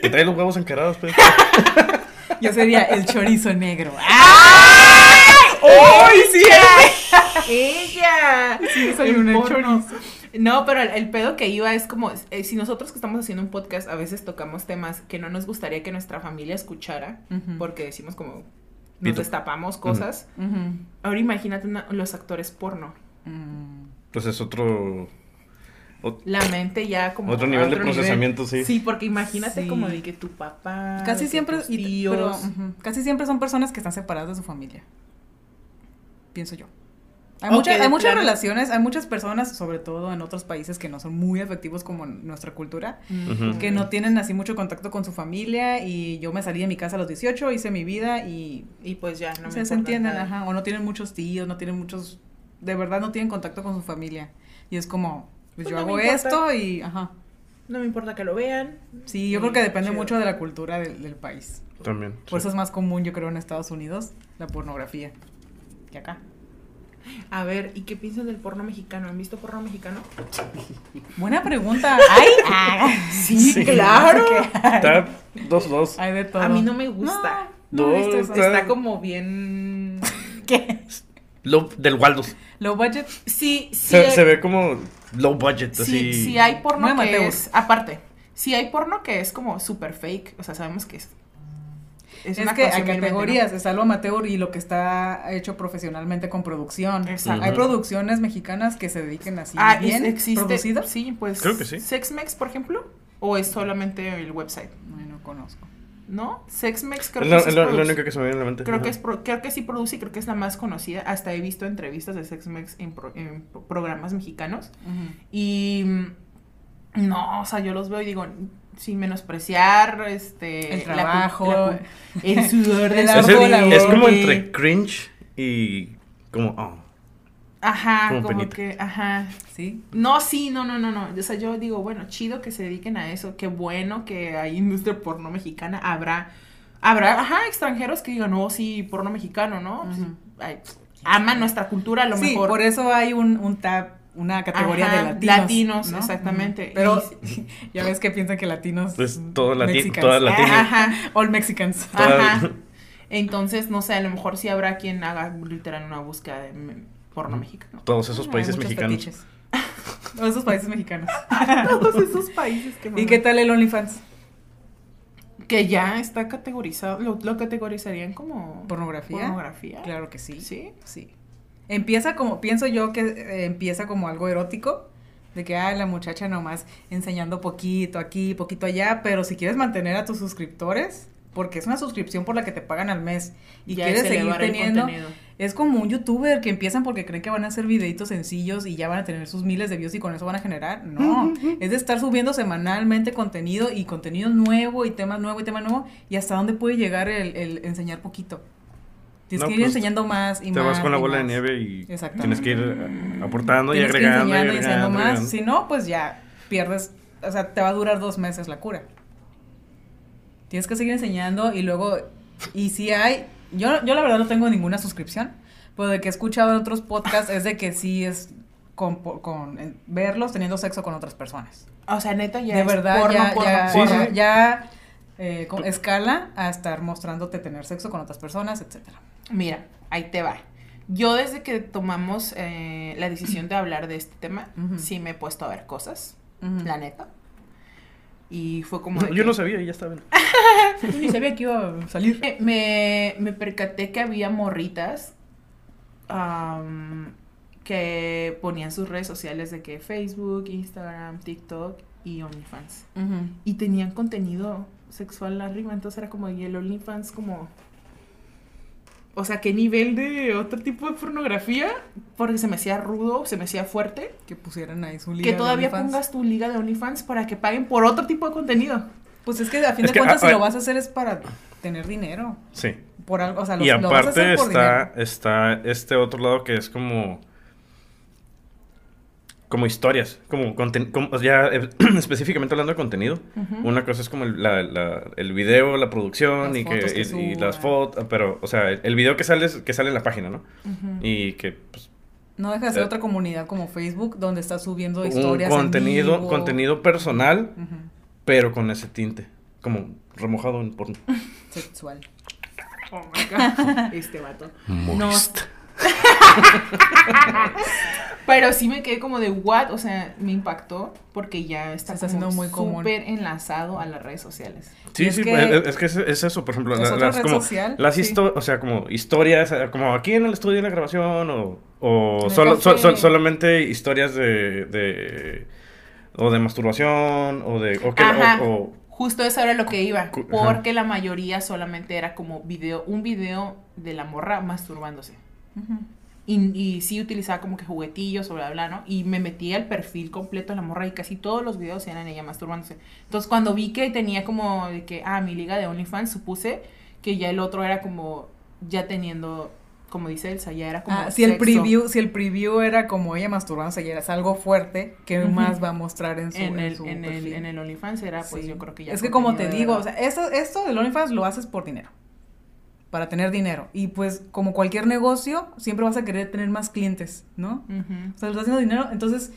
Que trae los huevos encarados, pues. Yo sería el chorizo negro. ¡Ay, sí! ¡Ella! Sí, soy El una porno. chorizo. No, pero el, el pedo que iba es como, eh, si nosotros que estamos haciendo un podcast a veces tocamos temas que no nos gustaría que nuestra familia escuchara, porque decimos como, nos Pito. destapamos cosas. Ahora imagínate una- los actores porno. Mm. Pues es otro. ot- La mente ya como... Otro nivel de nivel. procesamiento, sí. Sí, porque imagínate Sí. como de que tu papá... Casi siempre, y- tíos... casi siempre son personas que están separadas de su familia. Pienso yo. Hay, de hay muchas plano. relaciones, hay muchas personas, sobre todo en otros países que no son muy afectivos como nuestra cultura, que no tienen así mucho contacto con su familia y yo me salí de mi casa a los 18, hice mi vida y Y pues ya, no me se, entienden, nada. ajá, o no tienen muchos tíos, no tienen muchos, de verdad no tienen contacto con su familia. Y es como, pues, Pues yo no me hago importa. esto y, ajá. No me importa que lo vean. Sí, yo creo que depende chido. mucho de la cultura del, del país. También. Por sí. eso es más común, yo creo, en Estados Unidos, la pornografía que acá. A ver, ¿y qué piensan del porno mexicano? ¿Han visto porno mexicano? Buena pregunta. ¡Ay! ah, sí, Sí. claro. Está 2-2. Hay de todo. A mí no me gusta. No, no. Está- Está como bien... ¿Qué? Low, del Waldos. Low budget. Sí, sí. Se, hay- se ve como low budget, sí, así. sí hay porno Muy que es... Aparte, sí hay porno que es como super fake. O sea, sabemos que es... Es, una que hay mente, ¿no? categorías, está lo amateur y lo que está hecho profesionalmente con producción. Exacto. Hay producciones mexicanas que se dediquen así Ah, ¿y bien existe, producidas. Sí, pues. Creo que sí. ¿Sexmex, por ejemplo? ¿O es solamente el website? Ay, no conozco. ¿No? Sexmex creo Es que es lo único que se me viene a la mente. Creo que, es pro- creo que sí produce y creo que es la más conocida. Hasta he visto entrevistas de Sexmex en, pro- en pro- programas mexicanos. Y mm, no, o sea, yo los veo y digo, sin menospreciar este El la trabajo. la el sudor de su Es, el- la es como entre cringe y como, oh. Ajá, como que, ajá. Sí. No, sí, no, no, no, no. O sea, yo digo, bueno, chido que se dediquen a eso. Qué bueno que hay industria porno mexicana. Habrá, habrá, ajá, extranjeros que digan, no, sí, porno mexicano, ¿no? Pues, ay, aman nuestra cultura, a lo sí, mejor. por eso hay un, un tab, una categoría Ajá, de latinos. latinos, ¿no? exactamente. Pero Y- ya ves que piensan que latinos. Pues todo lati- Mexicans. todas latinas. Ajá, All Mexicans. Todas- ajá. Entonces, no sé, a lo mejor sí habrá quien haga literal una búsqueda de porno mexicano. Todos esos Hay países mexicanos. fetiches. Todos esos países mexicanos. Todos esos países que ¿Y qué tal el OnlyFans? Que ya está categorizado, lo, lo categorizarían como ¿Pornografía? pornografía. Claro que sí. Sí. Sí. Empieza como, pienso yo que eh, empieza como algo erótico, de que, ah, la muchacha nomás enseñando poquito aquí, poquito allá, pero si quieres mantener a tus suscriptores, porque es una suscripción por la que te pagan al mes y Ya quieres es seguir teniendo, es como un youtuber que empiezan porque creen que van a hacer videitos sencillos y ya van a tener sus miles de views y con eso van a generar. No, es de estar subiendo semanalmente contenido y contenido nuevo y tema nuevo y tema nuevo y hasta dónde puede llegar el, el enseñar poquito. Tienes No, que ir pues, enseñando más y Te más. vas con la bola de más. nieve y tienes que ir aportando y Tienes que ir agregando y agregando. más. agregando. Si no, pues ya pierdes, o sea, te va a durar dos meses la cura. Tienes que seguir enseñando y luego, y si hay, yo, yo la verdad no tengo ninguna suscripción, pero de que he escuchado en otros podcasts es de que sí es con, con verlos teniendo sexo con otras personas. O sea, neta, ya de es verdad, porno, ya, porno, ya, porno. sí, ya, ya, eh, con escala a estar mostrándote tener sexo con otras personas, etcétera. Mira, ahí te va. Yo desde que tomamos eh, la decisión de hablar de este tema, sí me he puesto a ver cosas, la neta. Y fue como... Yo que- no sabía y ya estaba. Yo ni sabía que iba a salir. Eh, Me, me percaté que había morritas am, que ponían sus redes sociales de que Facebook, Instagram, TikTok y OnlyFans. Y tenían contenido sexual arriba, entonces era como, y el OnlyFans como... O sea, ¿qué nivel de otro tipo de pornografía? Porque se me hacía rudo, se me hacía fuerte. que pusieran ahí su liga Que todavía pongas tu liga de OnlyFans para que paguen por otro tipo de contenido. Pues es que a fin Es de que, cuentas a- si a- lo vas a hacer es para tener dinero. Sí. Por algo, o sea, lo, y lo vas a hacer aparte por está, dinero. está este otro lado que es como. Como historias, como, conten- como ya eh, específicamente hablando de contenido. Una cosa es como el, la- la- el video, la producción Las y, que, fotos que y- y suban. las fotos, pero, o sea, el video que sale, que sale en la página, ¿no? Y que, pues, No deja de ser eh, otra comunidad como Facebook donde estás subiendo un historias en contenido, vivo. contenido personal, pero con ese tinte, como remojado en porno. Sexual. Oh my God. Este vato. Moist. Pero sí me quedé como de what, o sea, me impactó porque ya está, está como haciendo muy común. súper enlazado a las redes sociales. Sí, es sí, que- es, es que es, es eso, por ejemplo, es la- otra las, como, social, las sí. histo- o sea, como historias, eh, como aquí en el estudio de la grabación, o, o solo, so- café. so- solamente historias de, de, o de masturbación, o de, o que, Ajá. o, o- Justo eso era lo que iba, ajá. porque la mayoría solamente era como video, un video de la morra masturbándose. Ujú. Y, y sí utilizaba como que juguetillos o bla, bla, ¿no? Y me metí al perfil completo de la morra y casi todos los videos eran ella masturbándose. Entonces cuando vi que tenía como de que, ah, mi liga de OnlyFans, supuse que ya el otro era como, ya teniendo, como dice Elsa, ya era como Ah, si el preview, si el preview era como ella masturbándose y era algo fuerte, ¿qué más va a mostrar en su, en en el, su en el, en el OnlyFans era, pues Sí. yo creo que ya. Es que como te digo, o sea, esto, esto del OnlyFans lo haces por dinero. Para tener dinero. Y pues, como cualquier negocio, siempre vas a querer tener más clientes, ¿no? O sea, estás haciendo dinero, entonces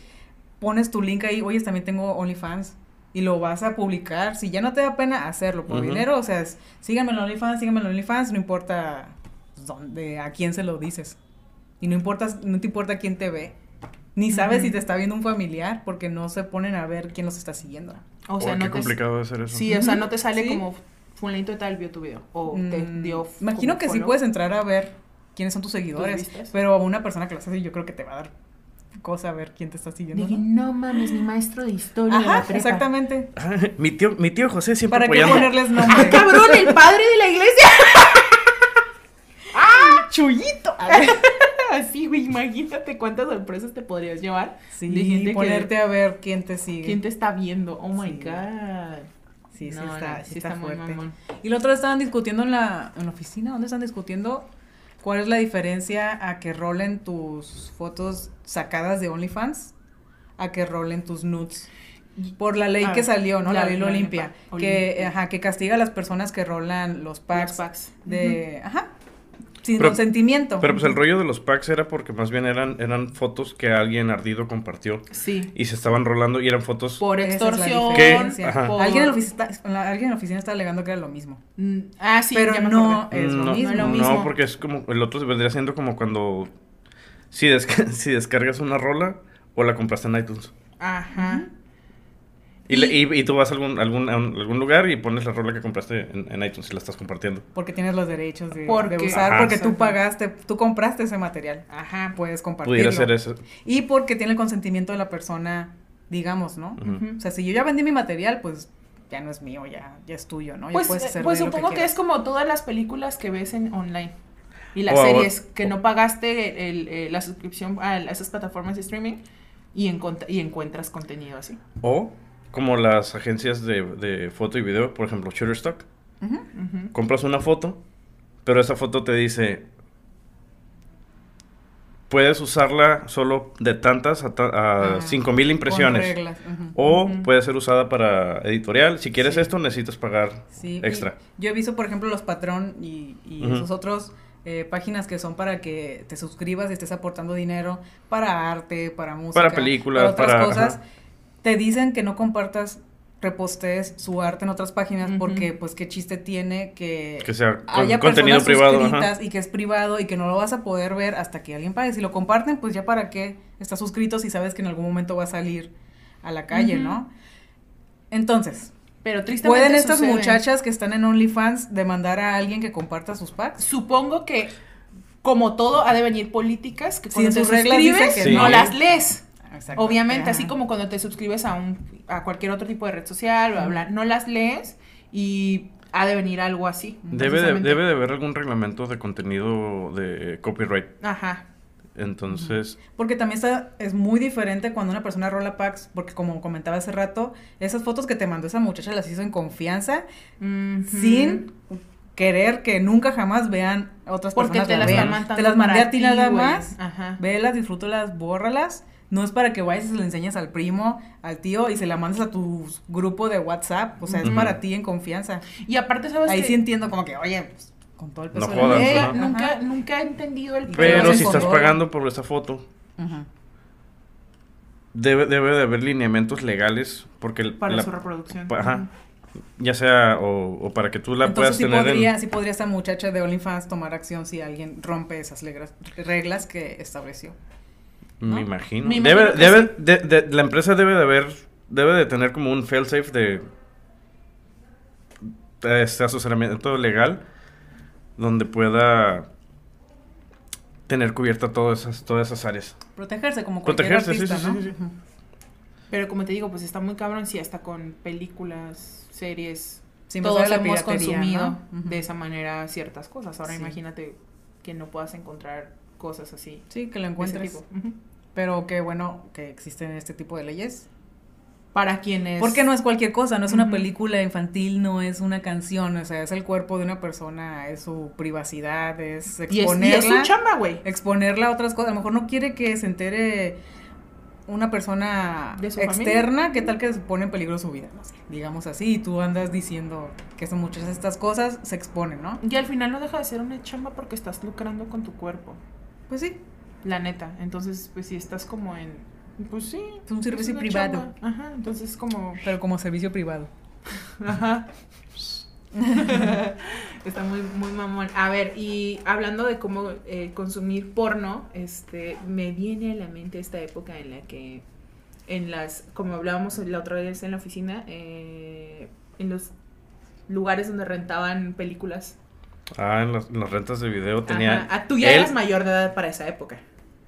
pones tu link ahí, oye, también tengo OnlyFans. Y lo vas a publicar. Si ya no te da pena hacerlo por dinero, o sea, es, síganme en OnlyFans, síganme en OnlyFans, no importa dónde, a quién se lo dices. Y no importa, no te importa quién te ve. Ni sabes si te está viendo un familiar, porque no se ponen a ver quién los está siguiendo. O sea, Uy, no qué te, complicado de hacer eso. Sí, o sea, no te sale sí. como fulanito de tal vio tu video. O te Mm, dio. Imagino que sí puedes entrar a ver quiénes son tus seguidores, pero a una persona que lo hace así, yo creo que te va a dar cosa ver quién te está siguiendo. Dije, ¿no? no mames, mi maestro de historia. de la Ajá, prepa". exactamente. mi, tío, mi tío José siempre ¿Para qué ponerles nombre? Cabrón, el padre de la iglesia. Chullito. Así, güey, imagínate cuántas sorpresas te podrías llevar. Sí, de gente que- ponerte a ver quién te sigue. ¿Quién te está viendo? Oh my Sí. god. Sí, sí está, no, sí está, muy fuerte. mamón. Y lo otro estaban discutiendo en la, en la oficina, ¿dónde están discutiendo cuál es la diferencia a que rolen tus fotos sacadas de OnlyFans a que rolen tus nudes? Por la ley Ah, que salió, ¿no? La, la- ley Olimpia, pa- que, Olimpia. ajá, que castiga a las personas que rolan los packs, Los packs. de, ajá, sin Pero- consentimiento. Pero pues el rollo de los packs era porque más bien eran, eran fotos que alguien ardido compartió Sí. y se estaban rolando y eran fotos... Por es extorsión. Ajá. por- Alguien en la oficina, está- alguien en la oficina está alegando que era lo mismo. Mm, Ah, sí, Pero ya me no es lo no, mismo. No es lo no, mismo. porque es como, el otro vendría siendo como cuando, si, desca- si descargas una rola o la compraste en iTunes. Ajá. Y, le- y- y tú vas a algún, algún, a un- algún lugar y pones la rola que compraste en, en iTunes y la estás compartiendo. Porque tienes los derechos de, Porque- de usar, Ajá. porque tú pagaste, tú compraste ese material. Ajá. Puedes compartirlo. Pudiera ser eso. Y porque tiene el consentimiento de la persona, digamos, ¿no? O sea, si yo ya vendí mi material, pues ya no es mío, ya, ya es tuyo, ¿no? Ya Pues, puedes hacer pues supongo que, es como todas las películas que ves en online. Y las series que no pagaste el- eh, la suscripción a esas plataformas de streaming y, y encuentras contenido así. O como las agencias de, de foto y video, por ejemplo, Shutterstock. Ujú. Compras una foto, pero esa foto te dice, puedes usarla solo de tantas a, ta- a Ah, 5000 con impresiones. O puede ser usada para editorial. Si quieres Sí. esto, necesitas pagar Sí, extra. y yo he visto, por ejemplo, los patrón y, y esos otros eh, páginas que son para que te suscribas y estés aportando dinero para arte, para música, Para películas, otras para- cosas. ajá. Te dicen que no compartas, repostees su arte en otras páginas porque, pues, qué chiste tiene que, Que sea con- haya contenido privado. ajá. y que es privado y que no lo vas a poder ver hasta que alguien pague. Si lo comparten, pues ya para qué estás suscrito si sabes que en algún momento va a salir a la calle. ¿no? Entonces, Pero tristemente ¿Pueden estas sucede. muchachas que están en OnlyFans demandar a alguien que comparta sus packs? Supongo que, como todo, ha de venir políticas que Sí, cuando en te suscribes, que no no. las lees. Exacto. Obviamente, Ajá. así como cuando te suscribes a un a cualquier otro tipo de red social, bla, bla, no las lees y ha de venir algo así. Debe de, debe de haber algún reglamento de contenido de copyright. Ajá. Entonces, Porque también está, es muy diferente cuando una persona rola packs, porque como comentaba hace rato, esas fotos que te mandó esa muchacha las hizo en confianza, sin querer que nunca jamás vean otras Porque personas. te la las vean. Te las mandé a ti nada más. Ajá. Velas, disfrútalas, bórralas. No es para que vayas y se le enseñes al primo, al tío y se la mandes a tu grupo de WhatsApp. O sea, es para ti en confianza. Y aparte, ¿sabes Ahí sí entiendo como que, oye, pues, con todo el peso No de la jodas. Eh, nunca, nunca he entendido el Pero si estás pagando por esa foto, Ajá. debe, debe de haber lineamientos legales porque el- para la- su reproducción. pa- ajá, ya sea o, o para que tú la Entonces puedas sí tener podría, en... sí podría esta muchacha de OnlyFans tomar acción si alguien rompe esas legras- reglas que estableció. ¿No? Me imagino. Me imagino debe, debe, de- de- la empresa debe de haber, debe de tener como un failsafe de de este asesoramiento legal donde pueda tener cubierta todas esas, todas esas áreas. Protegerse como cualquier Protegerse, sí, artista, sí, ¿no? sí. Pero como te digo, pues está muy cabrón si hasta con películas, series, más todos la hemos consumido de esa manera ciertas cosas. Ahora Sí. imagínate que no puedas encontrar cosas así. Sí, que lo encuentres. tipo. Ujú. Pero qué bueno que existen este tipo de leyes. Para quienes... Porque no es cualquier cosa, no es una Ujú. película infantil, no es una canción, o sea, es el cuerpo de una persona, es su privacidad, es Y es, y exponerla. es su chamba, güey. exponerla a otras cosas. A lo mejor no quiere que se entere una persona De externa, ¿qué tal que se pone en peligro su vida? No sé, digamos así, y tú andas diciendo que son muchas de estas cosas, se exponen, ¿no? Y al final no deja de ser una chamba porque estás lucrando con tu cuerpo. Pues sí, La neta. Entonces, pues si estás como en... Pues sí. es un servicio privado, chamba. Ajá, entonces como... pero como servicio privado. Ajá. Está muy, muy mamón. A ver, y hablando de cómo eh, consumir porno, este, me viene a la mente esta época en la que, en las, como hablábamos la otra vez en la oficina, eh, en los lugares donde rentaban películas. Ah, en las, en las rentas de video tenía... Ajá. Ah, tú ya él- eras mayor de edad para esa época.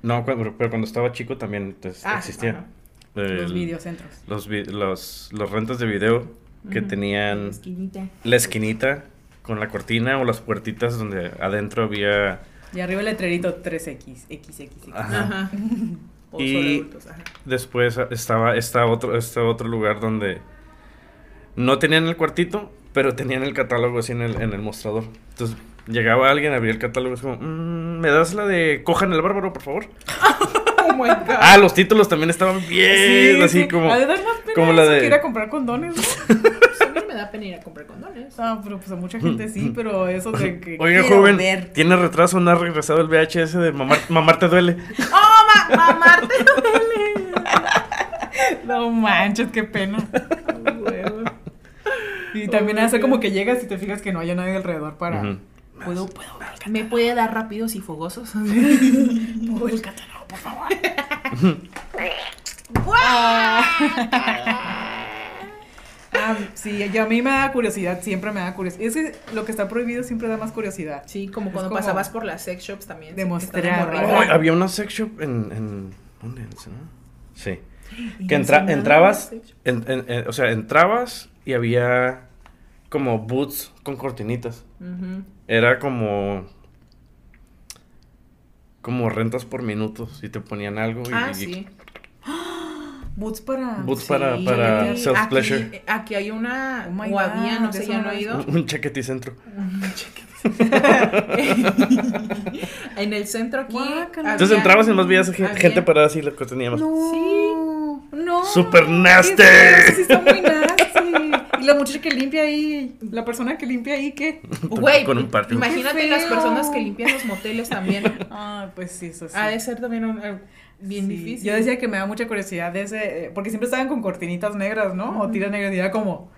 No, cuando- pero cuando estaba chico también pues, Ah, existía. Los videocentros. Los, vi- los, los rentas de video que tenían Esquinita. la esquinita con la cortina o las puertitas donde adentro había... Y arriba el letrerito 3X, XXX. Ajá. Ajá. O Y- solo adultos, ajá. Después estaba esta otro, este otro lugar donde no tenían el cuartito, pero tenían el catálogo así en el, en el mostrador. Entonces llegaba alguien, abría el catálogo y es como, "Mm, ¿me das la de Cojan el Bárbaro, por favor? Oh my god. Ah, los títulos también estaban bien, Sí, así sí. como... Ha de dar más pena como la de- que ir a comprar condones. ¿no? Pues a mí me da pena ir a comprar condones. Ah, pero pues a mucha gente sí, pero eso de que Oiga, joven, ver. tiene retraso, no ha regresado el VHS de mamar, mamar te duele. ¡Oh, ma mamá! te duele! No manches, qué pena. Y también Oh, hace como que llegas y te fijas que no haya nadie alrededor para. Puedo, puedo ver el ¿Me puede dar rápidos y fogosos? puedo ver el catálogo, por favor. Ah, sí, yo a mí me da curiosidad, siempre me da curiosidad. Es que lo que está prohibido siempre da más curiosidad. Sí, como Es cuando como pasabas por las sex shops también. demostrar. Oh, había una sex shop en, en ¿dónde? Sí. Y Que en entra- entrabas, sex shop. en- en- en- o sea, entrabas y había como boots con cortinitas. Era como como rentas por minutos y te ponían algo y, Ah, y- sí. Boots para. Boots para, Sí, para self-pleasure. Aquí hay una, Oh o había, no sé, eso ya no he ido. Un chaqueticentro. en el centro aquí. Entonces entrabas y más veías había- gente parada así, lo que teníamos. No. No. Super ¿qué nasty. Sí, está muy nasty. Y la muchacha que limpia ahí, la persona que limpia ahí, ¿qué? Güey, con un parche. imagínate las personas que limpian los moteles también. Ah, pues sí, eso sí. Ha de ser también un- eh, bien Sí, difícil. Yo decía que me da mucha curiosidad de ese, eh, porque siempre estaban con cortinitas negras, ¿no? O tiras negras y era como,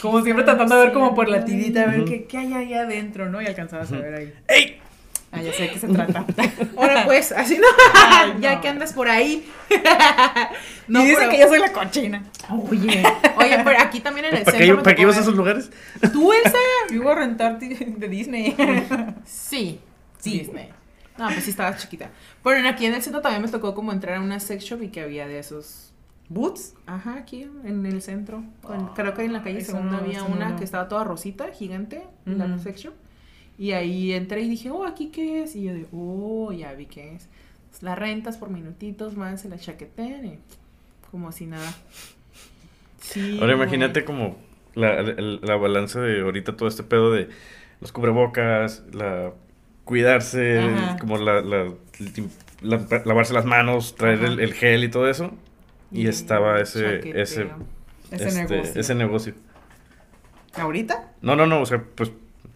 como siempre tratando de ver como por la tirita, a ver qué, qué hay ahí adentro, ¿no? Y alcanzabas a ver ahí. ¡Ey! Ah, ya sé de qué se trata. Ahora pues, así no. Ay, ya no. que andas por ahí. no, y dice pero- que yo soy la cochina. Oye, oye, pero aquí también en el ¿Para centro. qué, para qué ibas a esos lugares? ¿Tú, Elsa? Yo iba a rentar de Disney. Sí. Sí. Disney. No, pues sí estaba chiquita. Pero en- aquí en el centro también me tocó como entrar a una sex shop y que había de esos. ¿Boots? Ajá, aquí en el centro. En- creo que en la calle segunda no, había una no. que estaba toda rosita, gigante, la sex shop. Y ahí entré y dije, oh, ¿aquí qué es? Y yo de, oh, ya vi qué es. La rentas por minutitos, más se la chaquetean y como si nada. Sí. Ahora güey. imagínate como la, la balanza de ahorita todo este pedo de los cubrebocas, la cuidarse, Ajá. como la, la- la- lavarse las manos, traer el, el gel y todo eso. Y estaba ese, ese, Ese este, negocio. ese negocio. ¿Ahorita? No, no, no, o sea, pues,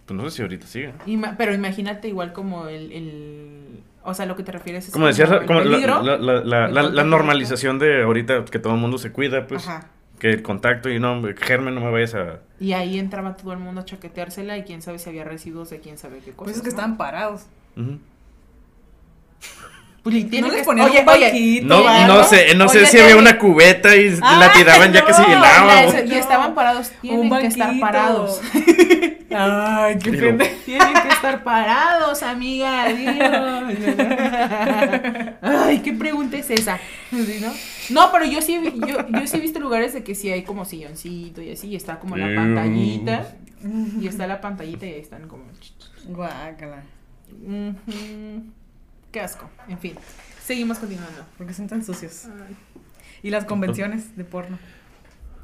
pues no sé si ahorita sigue. Ima- pero imagínate igual como el, el- O sea, lo que te refieres es Como decías, como la, peligro. la- la- la- normalización de ahorita que todo el mundo se cuida, pues, Ajá. que el contacto y no, germen no me vayas a... Y ahí entraba todo el mundo a chaqueteársela y quién sabe si había residuos de quién sabe qué cosas. Pues es que ¿no? estaban parados. Ujú. Pues, tiene no les que- ponían oye, un oye, banquito, No, sé, no sé si había una cubeta y la Ah, tiraban ya que se llenaba. la- y estaban parados, tienen Un que estar parados. Ay, qué pendejo. Tienen que estar parados, amiga. Dios. Ay, ¿qué pregunta es esa? ¿Sí, no? No, pero yo sí, vi- yo, yo sí he visto lugares de que sí hay como silloncito y así, y está como la Ew. pantallita. Y está la pantallita y ahí están como. Guácala. Ujú. Qué asco. En fin, seguimos continuando. ¿Por qué son tan sucios? ¿Y las convenciones de porno?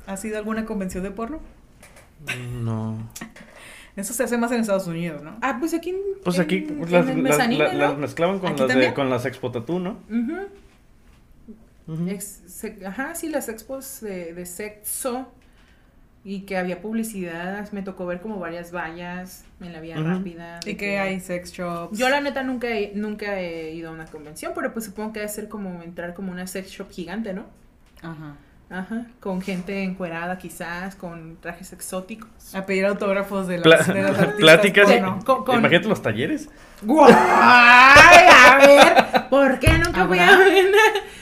¿Has ido a alguna convención de porno? No. Eso se hace más en Estados Unidos, ¿no? Ah, pues aquí. en- Pues aquí en- en las, mezclaban con ¿Aquí las, de, con las Expo Tattoo, ¿no? Ex- se- ajá, sí, las expos de, de sexo y que había publicidad. Me tocó ver como varias vallas en la vía Ujú. rápida. ¿Y que hay sex shops? Yo la neta nunca he, nunca he ido a una convención, pero pues supongo que debe ser como entrar como una sex shop gigante, ¿no? Ajá. Ajá, con gente encuerada quizás, con trajes exóticos. A pedir autógrafos de, Pla- las, de los artistas pláticas. Con- con- Imagínate los talleres. ¡Guay! A ver, ¿por qué nunca voy a ver?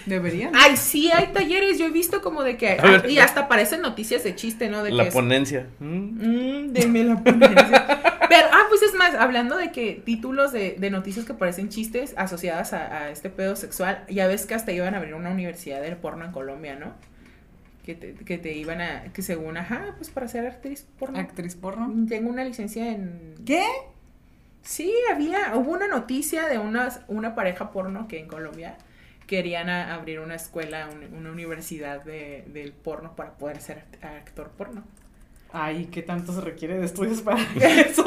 Deberían. Ay, sí, hay talleres. Yo he visto como de que. A ver. y hasta aparecen noticias de chiste, ¿no? De La que ponencia. Mm. Mm, denme la ponencia. Pero, ah, pues es más, hablando de que títulos de, de noticias que parecen chistes asociadas a, a este pedo sexual, ya ves que hasta iban a abrir una universidad del porno en Colombia, ¿no? Que te, que te iban a, que según, ajá, pues para ser actriz porno. Actriz porno. Tengo una licencia en... ¿Qué? Sí, había, hubo una noticia de una, una pareja porno que en Colombia querían a- abrir una escuela, un- una universidad de, del porno para poder ser act- actor porno. Ay, ¿qué tanto se requiere de estudios para eso?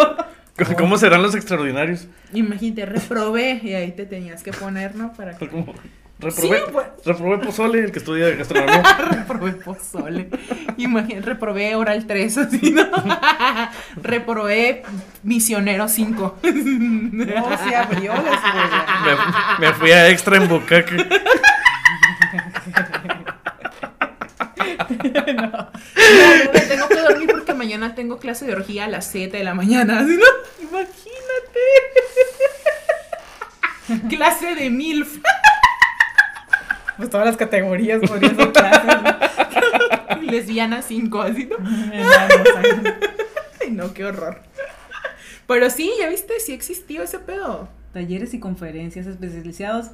¿Cómo- ¿Cómo serán los extraordinarios? Imagínate, reprobé y ahí te tenías que poner, ¿no? Para que... ¿Cómo? Reprobé, Sí, pues. reprobé pozole, el que estudia gastronomía. reprobé pozole. Imagínate, reprobé oral 3, así, ¿no? reprobé misionero 5. No, se abrió la escuela. me, me fui a extra en. No, me tengo que dormir porque mañana tengo clase de orgía a las 7 de la mañana, ¿sí, ¿no? Imagínate. clase de MILF. Pues todas las categorías podrían ser clases. ¿no? Lesbiana 5, así, ¿no? Ay, no, qué horror. Pero sí, ya viste, sí existió ese pedo. Talleres y conferencias especializados.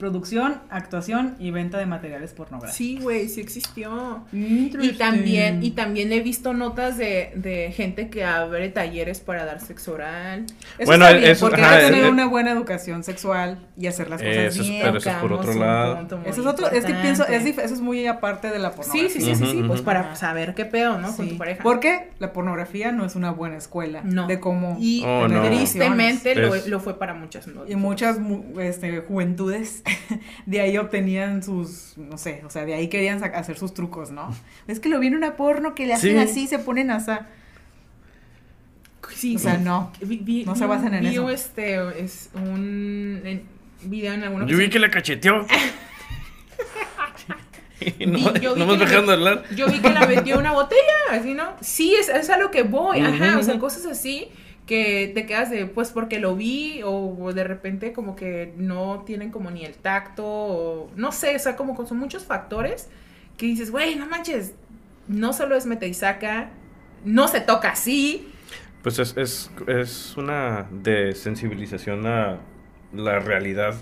Eh, producción, actuación y venta de materiales pornográficos. Sí, güey, sí existió. Y también, y también he visto notas de, de gente que abre talleres para dar sexo oral. Eso Bueno, está bien, eso- porque ajá, hay que tener eh, una buena educación sexual y hacer las cosas Eso es- bien. pero eso es por otro lado. Eso es otro, es que pienso, es eso es muy aparte de la pornografía. Sí, sí, sí, sí, sí, pues para saber qué pedo, ¿no? Con tu pareja. Porque la pornografía no es una buena escuela No. de cómo Y Oh, no. tristemente lo, Es- lo fue para muchas. ¿no? Y muchas mu- este, juventudes de ahí obtenían sus, no sé, o sea, de ahí querían hacer sus trucos, ¿no? Es que lo vi en una porno que le hacen Sí. así, se ponen así. Sí, O sea, no. Vi- vi- no se basen en vi eso. este, es un video en alguna Yo vi que le cacheteó. no, Vi- yo vi no me dejando hablar. Yo vi que la metió una botella, así, ¿no? Sí, es, es a lo que voy, ajá, o sea, cosas así que te quedas de, pues porque lo vi o de repente como que no tienen como ni el tacto o no sé, o sea, como son muchos factores que dices, güey, no manches, no solo es mete y saca, no se toca así. Pues es, es, es una desensibilización a la realidad.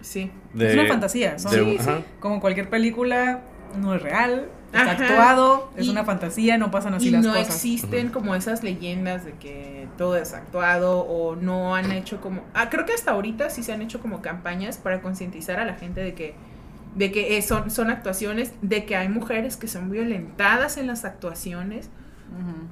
Sí. De, es una fantasía. Son, de- Sí. Como cualquier película, no es real, está Ajá. actuado, es Y- una fantasía, no pasan así y las no cosas. existen como esas leyendas de que todo es actuado o no han hecho como ah, creo que hasta ahorita sí se han hecho como campañas para concientizar a la gente de que de que eh, son, son actuaciones, de que hay mujeres que son violentadas en las actuaciones.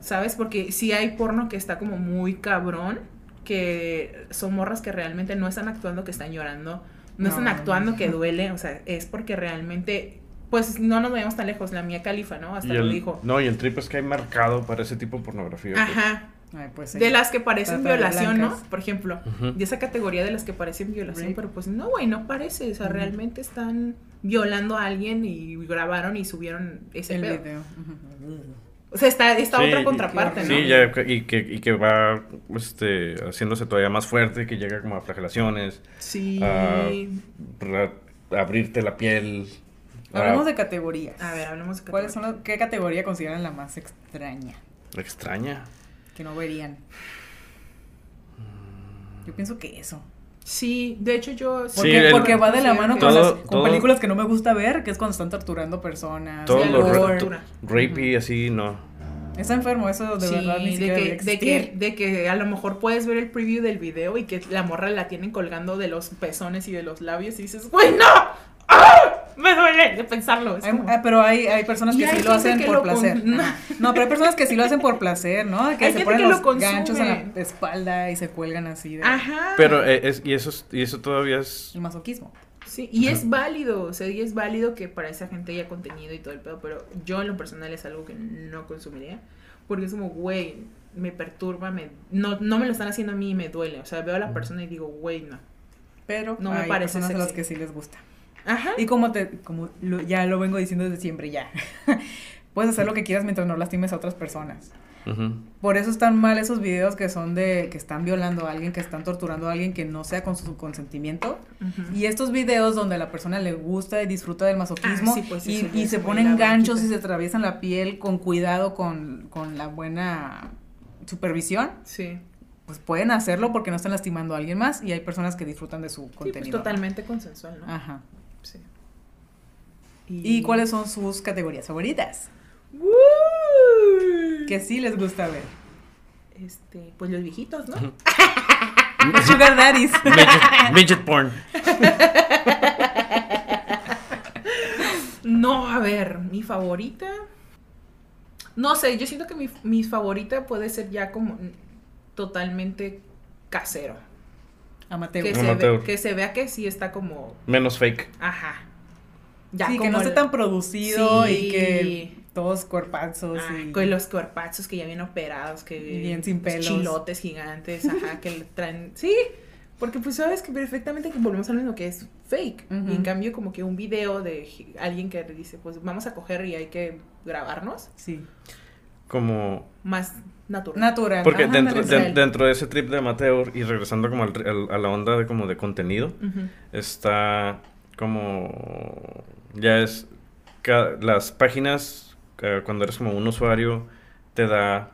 ¿sabes? Porque sí hay porno que está como muy cabrón, que son morras que realmente no están actuando, que están llorando, no, No, están no, actuando, no. que duele, o sea, es porque realmente, pues no nos vayamos tan lejos, la mía califa, ¿no? Hasta lo dijo. No, y el trip es que hay marcado para ese tipo de pornografía. pues. Ajá. Ay, pues sí. De las que parecen violación, ¿no? Por ejemplo. De esa categoría de las que parecen violación, Rape. pero pues no, güey, no parece. O sea, realmente están violando a alguien y grabaron y subieron ese el pedo. video. Ujú. O sea, está esta Sí, otra y- contraparte, ¿no? Sí, ya, y que, y que va este, haciéndose todavía más fuerte, que llega como a flagelaciones, Sí. Ra- abrirte la piel. Hablamos ah, de categorías. A ver, hablemos de ¿Cuáles son las, ¿Qué categoría consideran la más extraña? Extraña. Que no verían. Yo pienso que eso. Sí, de hecho yo... Sí, Porque, el- porque va de la mano con, Todo- las, con todo- películas que no me gusta ver, que es cuando están torturando personas. Todo lo tortura. Rapey, así, no. Está enfermo, eso de Sí, verdad ni de siquiera que, de, que, de que a lo mejor puedes ver el preview del video y que la morra la tienen colgando de los pezones y de los labios y dices, ¡Güey, no! Me duele de pensarlo. Hay- como- ah, pero hay, hay personas Y que hay sí lo hacen por lo placer. con-. No, pero hay personas que sí lo hacen por placer, ¿no? Que Hay se ponen que lo los consume. ganchos en la espalda y se cuelgan así de Ajá. Pero eh, es, y, eso, es- y eso todavía es... el masoquismo. Sí, y es válido, o sea, y es válido que para esa gente haya contenido y todo el pedo, pero yo en lo personal es algo que no consumiría, porque es como, güey, me perturba, me, no, no me lo están haciendo a mí y me duele, o sea, veo a la persona y digo, güey, no. Pero No me hay parece personas a las que sí les gusta. Ajá. Y como te, como lo- ya lo vengo diciendo desde siempre, ya. Puedes hacer lo que quieras mientras no lastimes a otras personas. Por eso están mal esos videos que son de que están violando a alguien, que están torturando a alguien que no sea con su consentimiento. Y estos videos donde la persona le gusta y disfruta del masoquismo Ah, sí, pues, y, se ponen ganchos y se atraviesan la piel con cuidado, con, con la buena supervisión, Sí. pues pueden hacerlo porque no están lastimando a alguien más y hay personas que disfrutan de su Sí, pues contenido. ¿no? totalmente consensual, ¿no? Ajá. ¿Y cuáles son sus categorías favoritas? ¡Woo! Que sí les gusta ver. Este, pues los viejitos, ¿no? Sugar Daddies. Midget, midget porn. No, a ver, mi favorita. No sé, yo siento que mi, mi favorita puede ser ya como totalmente casero. Amateur. Que se, ve- que se vea que sí está como. Menos fake. Ajá. Ya sí, que como no esté el- tan producido Sí. y que todos cuerpazos Ah, y... con los cuerpazos que ya vienen operados, que Bien sin pelos. chilotes gigantes, ajá, que le traen, sí, porque pues sabes que perfectamente que volvemos a lo que es fake, y en cambio como que un video de alguien que dice, pues vamos a coger y hay que grabarnos, Sí. Como... más natural. Natural. Porque Ajá, dentro, natural. de- dentro de ese trip de amateur y regresando como al- al- a la onda de como de contenido, está como ya es las páginas cuando eres como un usuario te da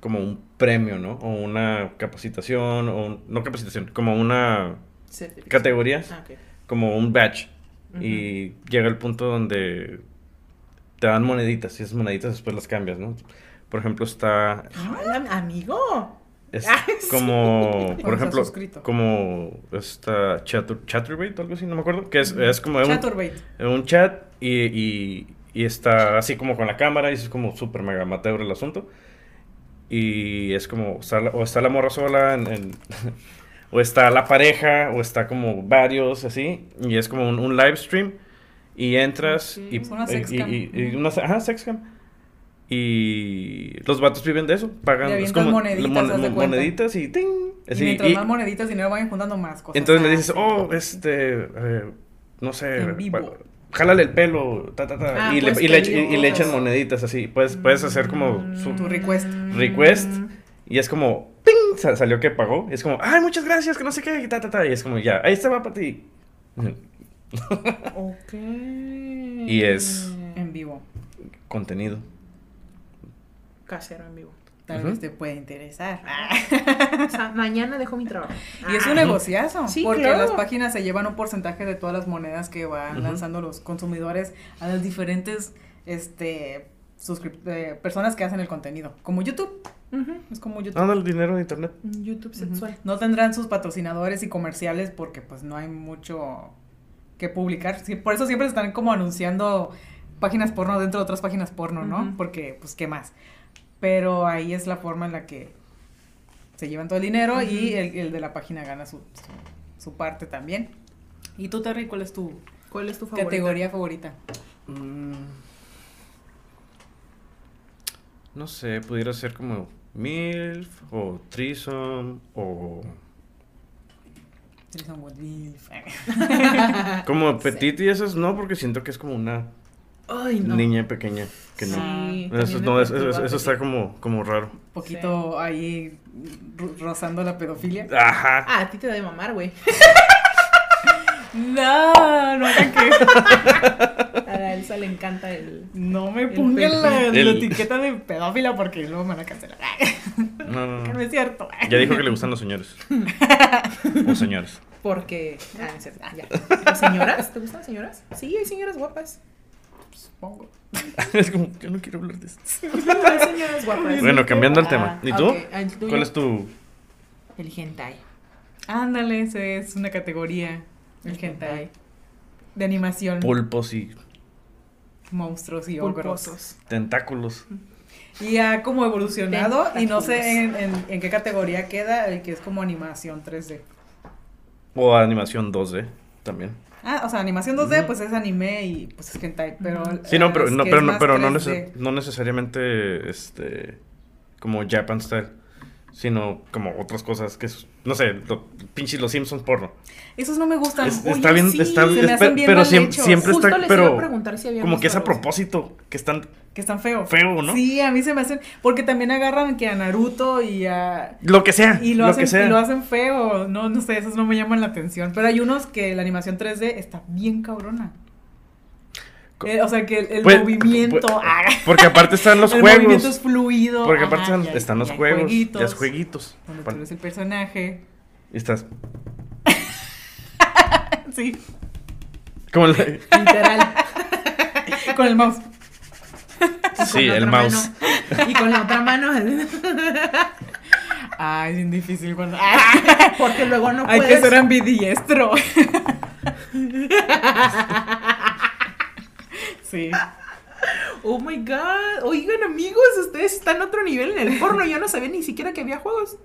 como un premio, ¿no? O una capacitación o un- no capacitación, como una categoría, Ah, como un badge Ujú. y llega el punto donde te dan moneditas y esas moneditas después las cambias, ¿no? Por ejemplo, está Hola, amigo. Es Ah, sí. como, por Cuando estás ejemplo, como esta Chatur, Chaturbate o algo así, no me acuerdo, que es, es como un, un chat y, y, y está así como con la cámara y es como súper mega amateur el asunto. Y es como, está la- o está la morra sola, en- en- o está la pareja, o está como varios así, y es como un, un live stream. Y entras Ok. y, una y- sexcam. y- y una, ajá, sexcam. Y los vatos viven de eso, pagan es como moneditas, mon- moneditas y ting. Y mientras y- más moneditas dinero vayan juntando más cosas. entonces le dices, oh, este, eh, no sé, jálale el pelo, ta, ta, ta, Ah, y, le, puedes y, le, pedir y- y le echan moneditas así. Puedes, puedes hacer como su Tu request. request y es como, ¡ping! Sa- salió que pagó. Y es como, ay, muchas gracias, que no sé qué, ta, ta, ta. Y es como, ya, ahí está, va para ti. Ok. Y es- En vivo. Contenido. Casero en vivo. Tal vez te puede interesar. O sea, mañana dejo mi trabajo. Y es un Ah. negociazo, Sí, porque claro. las páginas se llevan un porcentaje de todas las monedas que van lanzando los consumidores a las diferentes este eh, personas que hacen el contenido, como YouTube, es como YouTube. Dando el dinero de internet. YouTube sexual. No tendrán sus patrocinadores y comerciales porque pues no hay mucho que publicar. Sí, por eso siempre están como anunciando páginas porno dentro de otras páginas porno, ¿no? Porque pues qué más. Pero ahí es la forma en la que se llevan todo el dinero y el, el de la página gana su, su, su parte también. ¿Y tú, Terry, cuál es tu ¿Cuál es tu favorita? categoría favorita? Mm. No sé, pudiera ser como MILF o Threesome o Threesome with Milf. como Petit y esas no, porque siento que es como una Ay, no. niña pequeña que no. Sí, Eso, no, eso, eso- eso está como, como raro. Un poquito ahí ro- rozando la pedofilia. Ajá. Ah, a ti te da de mamar, güey. No, no hagan que. A la Elsa le encanta el. No me pongan la, El- la etiqueta de pedófila porque luego me van a cancelar. No, no, Que no. no es cierto. Ya dijo que le gustan los señores. o señores. Porque. Ah, no es cierto. Ah, ya. ¿Las señoras? ¿Te gustan las señoras? Sí, hay señoras guapas. Supongo. es como, yo no quiero hablar de esto. Bueno, cambiando el tema. ¿Y tú? ah, el tuyo. ¿Cuál es tu El hentai. Ándale, ese es una categoría. El hentai. De animación. pulpos y monstruos y ogros. Pulposos. tentáculos? Y ha como evolucionado y no sé en, en, en qué categoría queda el que es como animación 3D. O animación 2D también. Ah, o sea, animación 2D Ujú. pues es anime y pues es hentai, pero... Sí, no, eh, pero es no, pero no, pero no, 3D. neces- no necesariamente este como Japan style, sino como otras cosas que es, no sé, lo, pinche los Simpsons porno. Esos no me gustan. Es- Oye, está bien, sí, está se me hacen bien pero mal siempre Justo está, les iba a pero preguntar si habían como que es a propósito, que están Que están feos. feo, ¿no? Sí, a mí se me hacen. Porque también agarran que a Naruto y a. Lo que sea, Y lo, lo, hacen, que sea. y lo hacen feo. No, no sé, esos no me llaman la atención. Pero hay unos que la animación 3D está bien cabrona. Eh, o sea, que el, el Pues, movimiento. pues, ah, Porque aparte están los el juegos. movimiento es fluido. Porque ajá, aparte están, hay- los hay juegos, jueguitos, ya es jueguitos. Donde tú eres el personaje. Y estás Sí, como el- Literal. con el mouse. Sí, la el mouse. mano- y con la otra mano. Ay, es bien difícil cuando. Porque luego no Hay puedes. que ser ambidiestro. Sí. Oh my god. Oigan, amigos, ustedes están a otro nivel en el porno. Yo no sabía ni siquiera que había juegos.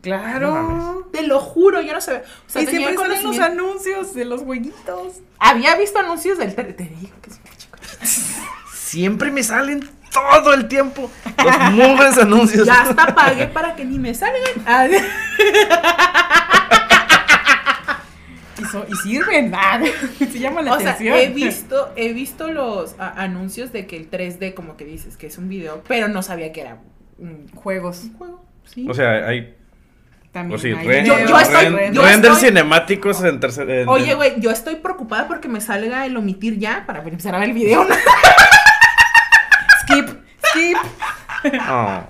Claro. No Te lo juro, yo no sabía. O sea, y tenía siempre salen los anuncios de los jueguitos. Había visto anuncios del Te digo que es un chico. siempre me salen todo el tiempo los mugres anuncios. Ya hasta pagué para que ni me salgan. Y, so- y sirven. Se llama la o sea, he visto, he visto los a- anuncios de que el 3D, como que dices, que es un video, pero no sabía que era un, juegos. un juego. Sí. O sea, hay También O sí, Yo- yo estoy- yo render estoy- cinemáticos en tercer. en- Oye, güey, yo estoy preocupada porque me salga el omitir ya para empezar a ver el video. Skip, skip. Oh.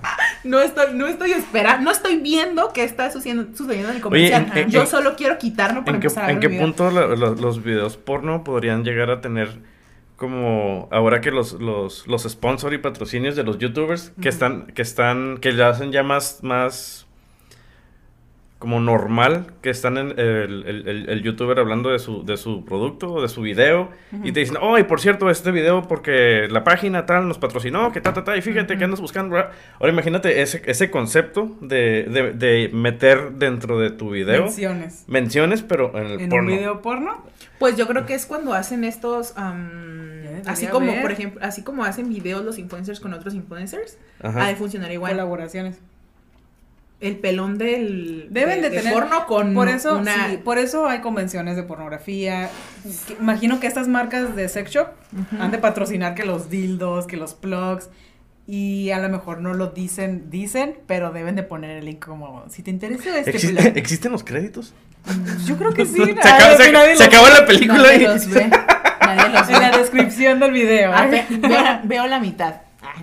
No estoy, no estoy esperando, no estoy viendo qué está sucediendo, sucediendo en el comercial. en- yo en- solo quiero quitarlo para ¿En qué, empezar a ver en qué video. punto los videos porno podrían llegar a tener como ahora que los, los, los sponsor y patrocinios de los youtubers que están, que están, que le hacen ya más, más como normal que están en el, el- el- el youtuber hablando de su, de su producto o de su video y te dicen, oh, y por cierto, este video porque la página tal nos patrocinó, que ta, ta, ta, y fíjate que andas buscando. bla". Ahora imagínate ese, ese concepto de, de, de meter dentro de tu video Menciones. menciones, pero en el En porno. un video porno. Pues yo creo que es cuando hacen estos, debería así como, ver. por ejemplo, así como hacen videos los influencers con otros influencers, Ajá. ha de funcionar igual. Colaboraciones. El pelón del Deben de, tener porno con por eso una sí, por eso hay convenciones de pornografía Que- imagino que estas marcas de sex shop han de patrocinar que los dildos que los plugs y a lo mejor no lo dicen dicen pero deben de poner el link como si te interesa este ¿Exi- plug". ¿Existen los créditos? yo creo que sí Se, acaba- que se- nadie se los- acabó la película nadie y... los ve. Nadie los en la ve. descripción del video Ah, ¿eh? ve- veo, veo la mitad.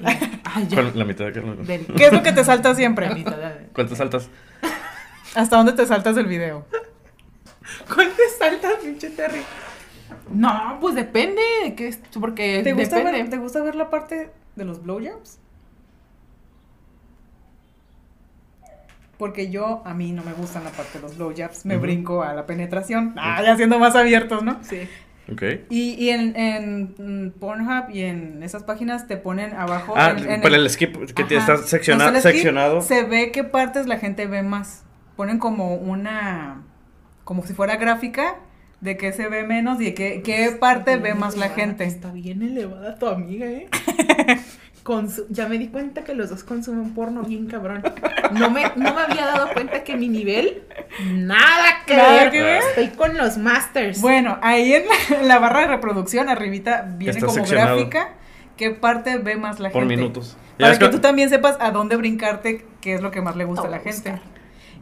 Ay, ay, ya. Con la mitad de. Del- ¿Qué es lo que te salta la siempre? mitad de- ¿Cuántas saltas? ¿Hasta dónde te saltas del video? ¿Cuál te salta, pinche Terry? No, pues depende de qué es, porque ¿Te gusta, depende. ver, ¿Te gusta ver la parte de los blowjobs? Porque yo, a mí no me gustan la parte de los blowjobs, me brinco a la penetración. Ah, ya siendo más abiertos, ¿no? Sí. Ok. Y, y en, en Pornhub y en esas páginas te ponen abajo. Ah, en- en para el skip que te Ajá. está secciona- Entonces, el skip seccionado. Se ve qué partes la gente ve más. Ponen como una, como si fuera gráfica de qué se ve menos y de qué, qué parte Está ve más la gente. Está bien elevada tu amiga, ¿eh? Consu- ya me di cuenta que los dos consumen porno bien cabrón. No me, no me había dado cuenta que mi nivel, nada que, Nada ver. que ver. Estoy con los masters. Bueno, ahí en la, en la barra de reproducción, arribita, viene Está como seccionado. gráfica qué parte ve más la Por gente. minutos. Ya Para que tú también sepas a dónde brincarte, qué es lo que más le gusta a la gente. buscar.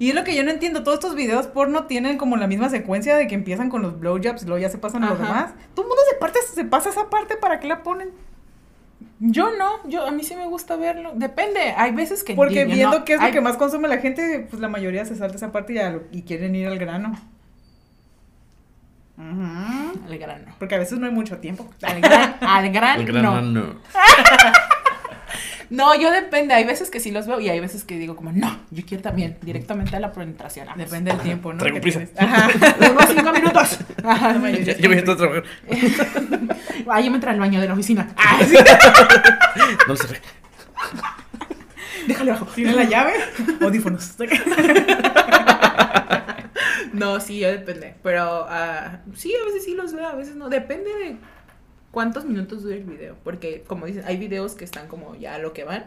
Y es lo que yo no entiendo, todos estos videos porno tienen como la misma secuencia de que empiezan con los blowjobs y luego ya se pasan a lo Ajá. demás. Todo el mundo se, parte, se pasa esa parte, ¿para qué la ponen? Yo no, yo a mí sí me gusta verlo. Depende, hay veces que Porque viendo no, qué es lo que más consume la gente, pues la mayoría se salta esa parte y, a y quieren ir al grano. Ujú. Al grano. Porque a veces no hay mucho tiempo. Al gran, al gran, El gran no. no. Yo depende, hay veces que sí los veo y hay veces que digo como, no, yo quiero también, directamente a la penetración. vamos. Depende del tiempo, ¿no? Traigo prisa. tienes. Ajá. Tengo cinco minutos. Ajá, ya me a trabajar. Ay, yo me entré al baño de la oficina. Ah, sí. No lo cerré. Déjale abajo. ¿Tiene la llave? Audífonos. No, sí, yo depende. Pero ah, sí, a veces sí los veo, a veces no. Depende de cuántos minutos dura el video. Porque, como dicen, hay videos que están como ya a lo que van.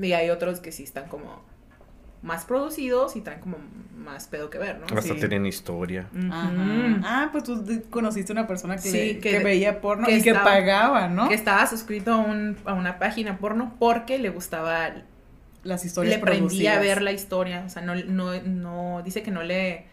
Y hay otros que sí están como más producidos y traen como más pedo que ver, ¿no? Hasta Sí. tienen historia. Ajá. Ah, pues tú conociste una persona que, Sí, que, que- veía porno que y que pagaba, ¿no? Que estaba suscrito a, un, a una página porno porque le gustaba Las historias le prendía a ver la historia. O sea, no, no, no, dice que no le.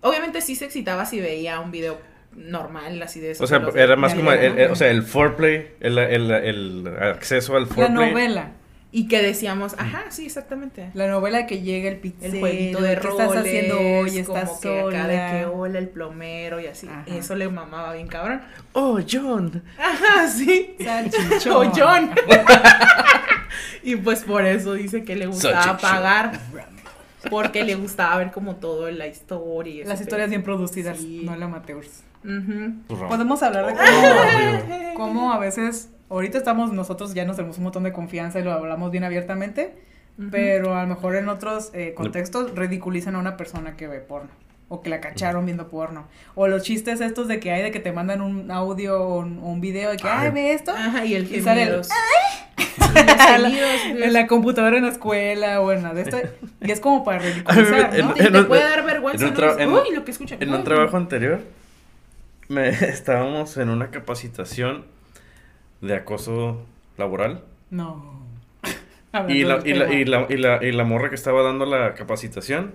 Obviamente sí se excitaba si veía un video normal, así de eso. O sea, era más como el, el- o sea, el foreplay, el, el, el acceso al La foreplay. novela. Y que decíamos, ajá, sí, exactamente. La novela que llega el pizzero. El jueguito de ¿qué roles, estás haciendo hoy? Estás como que acá de que sola. hola el plomero y así. Ajá. Eso le mamaba bien cabrón. Oh, John. Ajá, sí. Salchichón. O John. y pues por eso dice que le gustaba Salchichón. pagar. Porque le gustaba ver como todo la historia. Las historias bien producidas, Sí. no la amateurs. Ujú. Podemos hablar de Oh, cómo, obvio. cómo a veces, ahorita estamos nosotros ya nos tenemos un montón de confianza y lo hablamos bien abiertamente, pero a lo mejor en otros eh, contextos ridiculizan a una persona que ve porno. O que la cacharon viendo porno. O los chistes estos de que hay de que te mandan un audio o un, video de que, ay, Ay. ve esto. Ajá, y el Y sale. Y los en la computadora en la escuela o en la de esto. Y es como para ridiculizar, En- ¿no? Te, te en un- puede dar vergüenza. en un ¿no? tra- Dices, en- Uy, lo que escuchan. En un Uy. trabajo anterior, me, estábamos en una capacitación de acoso laboral. No. Y la, y, la, y, la, y, la, y la morra que estaba dando la capacitación,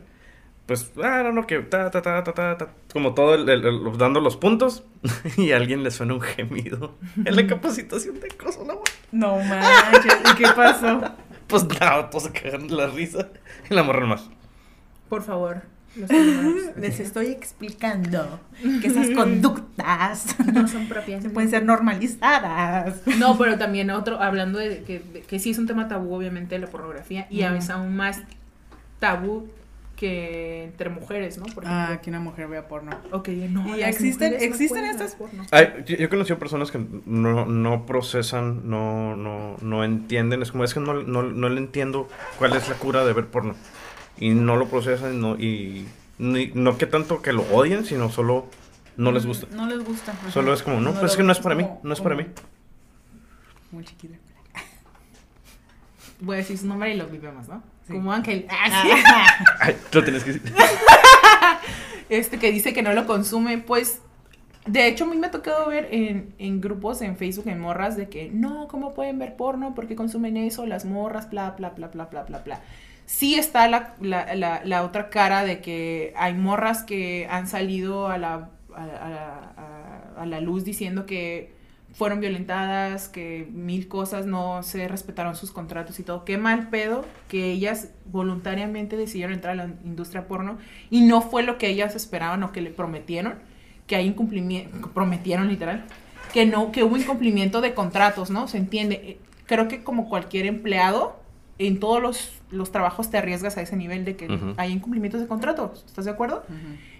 pues, ah, no, no, que ta, ta, ta, ta, ta, ta, como todo, el, el- el- dando los puntos, y a alguien le suena un gemido en la capacitación de acoso laboral. No manches, ¿y qué pasó? Pues nada, todos se cagan de la risa, y la morra nomás. Por favor. Los Les estoy explicando que esas conductas No son propias. pueden ser normalizadas. No, pero también otro, hablando de que, de que sí es un tema tabú, obviamente, la pornografía, y a veces aún más tabú que entre mujeres, ¿no? Por Ah, ejemplo, que una mujer vea porno. o que digan, no, ¿Y existen- no existen ver estas- porno". Ay, yo, yo he conocido personas que no, no procesan, no, no, no entienden. Es como, es que no, no, no le entiendo cuál es la cura de ver porno. Y no lo procesan no, y ni- no que tanto que lo odien, sino solo no les gusta. No les gusta. ajá. Solo es como, no, pues es que no es para mí, no es para mí. Muy chiquita. Voy a decir su nombre y lo vivemos, ¿no? Sí. Como Ángel. Ah, sí. Ay, lo tienes que decir. este que dice que no lo consume, pues de hecho a mí me ha tocado ver en, en grupos en Facebook, en morras, de que no, ¿cómo pueden ver porno? ¿Por qué consumen eso? Las morras, bla, bla, bla, bla, bla, bla, bla. Sí está la, la, la, otra cara de que hay morras que han salido a la, a- a la luz diciendo que fueron violentadas, que mil cosas no se respetaron sus contratos y todo. Qué mal pedo que ellas voluntariamente decidieron entrar a la industria porno y no fue lo que ellas esperaban o que le prometieron, que hay incumplimiento, prometieron literal, que no, que hubo incumplimiento de contratos, ¿no? Se entiende. Eh, Creo que como cualquier empleado, en todos los, los trabajos te arriesgas a ese nivel de que hay incumplimientos de contratos. ¿Estás de acuerdo?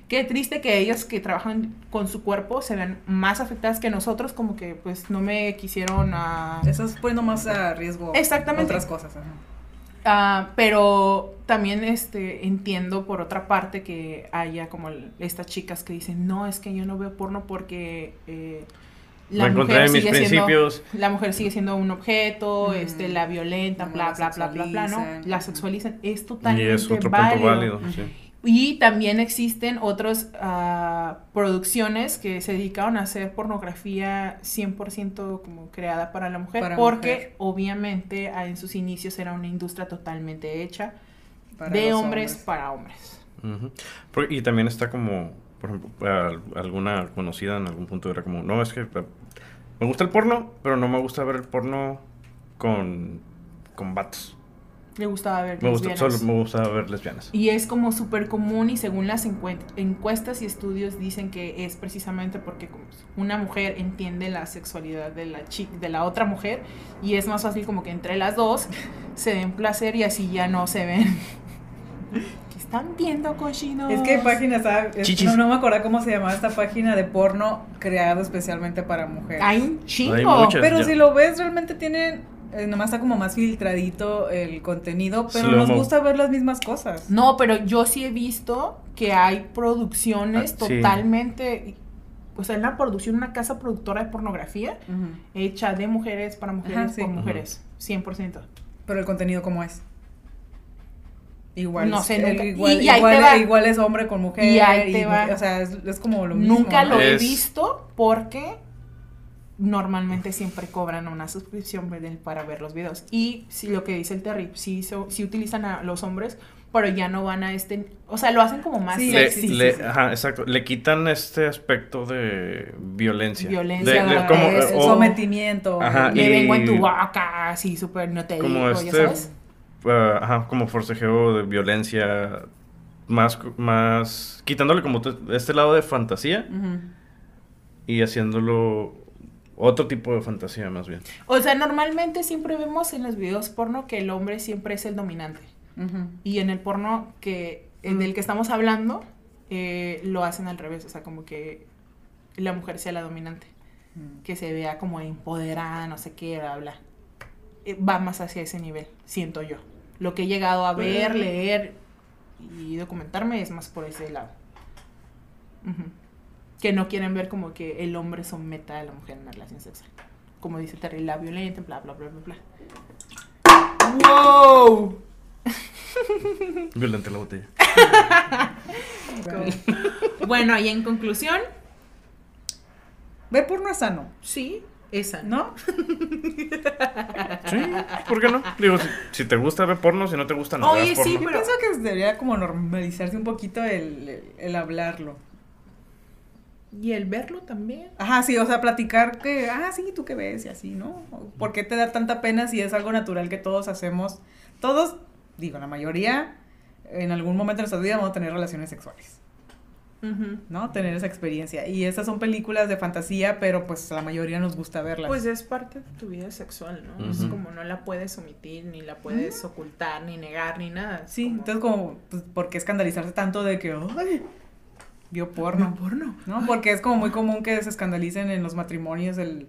Qué triste que ellas que trabajan con su cuerpo se vean más afectadas que nosotros, como que pues no me quisieron a... Eso es poniendo más a riesgo Exactamente. otras cosas. Ah, pero también este entiendo por otra parte que haya como el- estas chicas que dicen, no, es que yo no veo porno porque eh, La mis sigue siendo- la mujer sigue siendo un objeto, este, la violentan, Como bla, la bla, bla, bla, bla, ¿no? sexualizan. La sexualizan. Es Y totalmente es otro válido. punto válido. Sí. Y también existen otras ah, producciones que se dedicaron a hacer pornografía 100% como creada para la mujer, Para porque mujer. obviamente ah, en sus inicios era una industria totalmente hecha Para de hombres, para hombres. Y también está como, por ejemplo, al- alguna conocida en algún punto era como, no, es que me gusta el porno, pero no me gusta ver el porno con, con vatos. Le gustaba ver Me gusta, lesbianas. solo me gusta ver lesbianas. Y es como súper común y según las encue- encuestas y estudios dicen que es precisamente porque una mujer entiende la sexualidad de la chi- de la otra mujer y es más fácil como que entre las dos se den placer y así ya no se ven. ¿Qué están viendo, cochinos? Es que hay páginas, Chichis. no, no me acuerdo cómo se llamaba esta página de porno creado especialmente para mujeres. Hay un chingo. Hay muchas. Pero ya. si lo ves, realmente tienen. eh, nomás está como más filtradito el contenido, pero nos gusta ver las mismas cosas. No, pero yo sí he visto que hay producciones Ah, sí. totalmente... O sea, una producción, una casa productora de pornografía hecha de mujeres para mujeres Ajá, sí. por Ujú. mujeres, 100%. Pero el contenido, ¿cómo es? Igual, No es- sé, nunca- igual, y- y ahí igual, es hombre con mujer. Y ahí te va. O sea, es, es como lo mismo. Nunca ¿no? lo he visto porque normalmente siempre cobran una suscripción para ver los videos. Y si lo que dice el Terry, sí, so- sí utilizan a los hombres, pero ya no van a este... O sea, lo hacen como más Sí, Le, sexy. le- sí, sí. Ajá, exacto. Le quitan este aspecto de violencia. Violencia, De- de- como, es el o- sometimiento. Ajá, Le y- vengo en tu boca, así súper no te como digo, ya este, sabes. Ah, ajá, como forcejeo de violencia, más, más, quitándole como te- este lado de fantasía y haciéndolo otro tipo de fantasía más bien. O sea, normalmente siempre vemos en los videos porno que el hombre siempre es el dominante. Y en el porno que en Mm. el que estamos hablando, eh, lo hacen al revés. O sea, como que la mujer sea la dominante. Que se vea como empoderada, no sé qué, bla, bla. Eh, va más hacia ese nivel, siento yo. Lo que he llegado a ver, leer y documentarme es más por ese lado. Que no quieren ver como que el hombre someta a la mujer en una relación sexual. Como dice Terry, la violenta, bla, bla, bla, bla, bla. ¡Wow! Violenta la botella. Bueno, y en conclusión, Ver porno es sano, sí, esa. ¿no? Sí, ¿por qué no? Digo, si, si te gusta ver porno, si no te gusta, no Oye, veas porno. sí, Yo pero- pienso que debería como normalizarse un poquito el, el- el hablarlo. Y el verlo también. Ajá, sí, o sea, platicar que, ah, sí, tú qué ves y así, ¿no? ¿Por qué te da tanta pena si es algo natural que todos hacemos? Todos, digo, la mayoría, en algún momento de nuestra vida vamos a tener relaciones sexuales, ¿no? Tener esa experiencia. Y estas son películas de fantasía, pero pues a la mayoría nos gusta verlas. Pues es parte de tu vida sexual, ¿no? Es como no la puedes omitir, ni la puedes ocultar, ni negar, ni nada. Es sí, como- entonces como, pues, ¿por qué escandalizarse tanto de que, ay, vio porno? porno. ¿No? Porque es como muy común que se escandalicen en los matrimonios el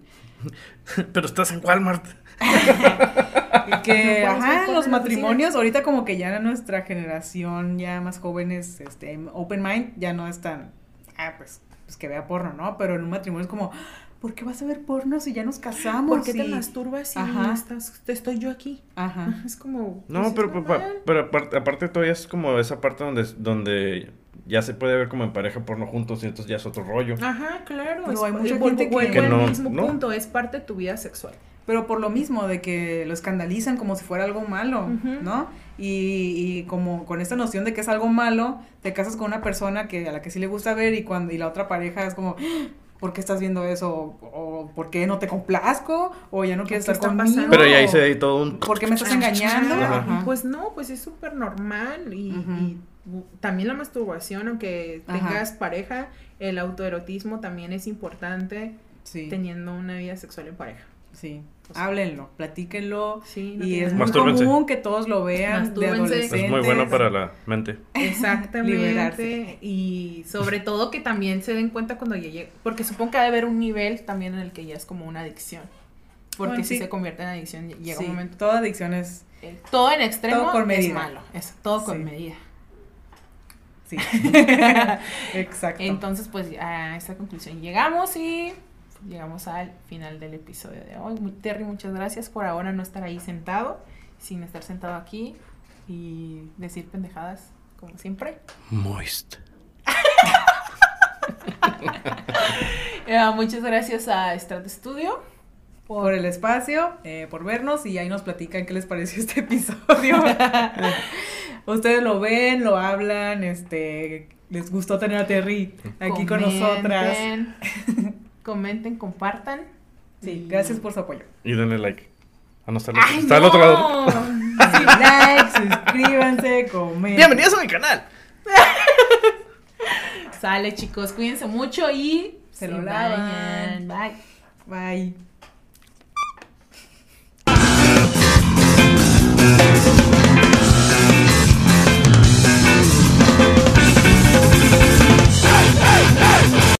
Pero estás en Walmart. que ajá, los matrimonios ahorita como que ya nuestra generación ya más jóvenes este open mind ya no es tan ah, pues pues que vea porno, ¿no? Pero en un matrimonio es como ¿por qué vas a ver porno si ya nos casamos? ¿Por qué te masturbas si Ajá. no estás, te estoy yo aquí? Ajá. Es como. No, pues, es pero, pero, pero aparte, aparte todavía es como esa parte donde, donde ya se puede ver como en pareja porno juntos y entonces ya es otro rollo. Ajá, claro. Pero es- hay mucha gente que- Que al no, mismo no. punto, es parte de tu vida sexual. Pero por lo mismo de que lo escandalizan como si fuera algo malo. ¿no? Y, y como con esta noción de que es algo malo, te casas con una persona que a la que sí le gusta ver y cuando y la otra pareja es como "Ah, ¿por qué estás viendo eso? O, ¿por qué no te complazco? O ya no quieres ¿Qué estar conmigo. pasando? Pero ya ahí o, se ve todo un... ¿Por qué me estás engañando? Ajá. Pues no, pues es súper normal y, también la masturbación, aunque Ajá. tengas pareja, el autoerotismo también es importante Sí, teniendo una vida sexual en pareja. sí. O sea, Háblenlo, platíquenlo. Sí, no Y es muy común que todos lo vean de adolescentes. Es muy bueno para la mente. Exactamente. Liberarse. Y sobre todo que también se den cuenta cuando ya llegue, porque supongo que ha de haber un nivel también en el que ya es como una adicción. Porque Bueno, si sí. se convierte en adicción, llega Sí, un momento. Toda adicción es... eh, todo en extremo Todo con es malo. Es todo con Sí. medida. Sí. Exacto. Entonces, pues a esta conclusión llegamos y llegamos al final del episodio de hoy. Terry, muchas gracias por ahora no estar ahí sentado, sin estar sentado aquí y decir pendejadas como siempre. Moist. Eh, muchas gracias a Strat Studio. por el espacio, eh, por vernos y ahí nos platican qué les pareció este episodio. Ustedes lo ven, lo hablan, este, les gustó tener a Terry aquí con nosotras. Comenten, Comenten, compartan. Sí, Y- gracias por su apoyo. Y denle like. Ah, no, está al, ¡Ay, está al no! otro lado. Sí, like, suscríbanse, comenten. Bienvenidos a mi canal. Sale, chicos, cuídense mucho y Se lo lavan. Bye. Bye.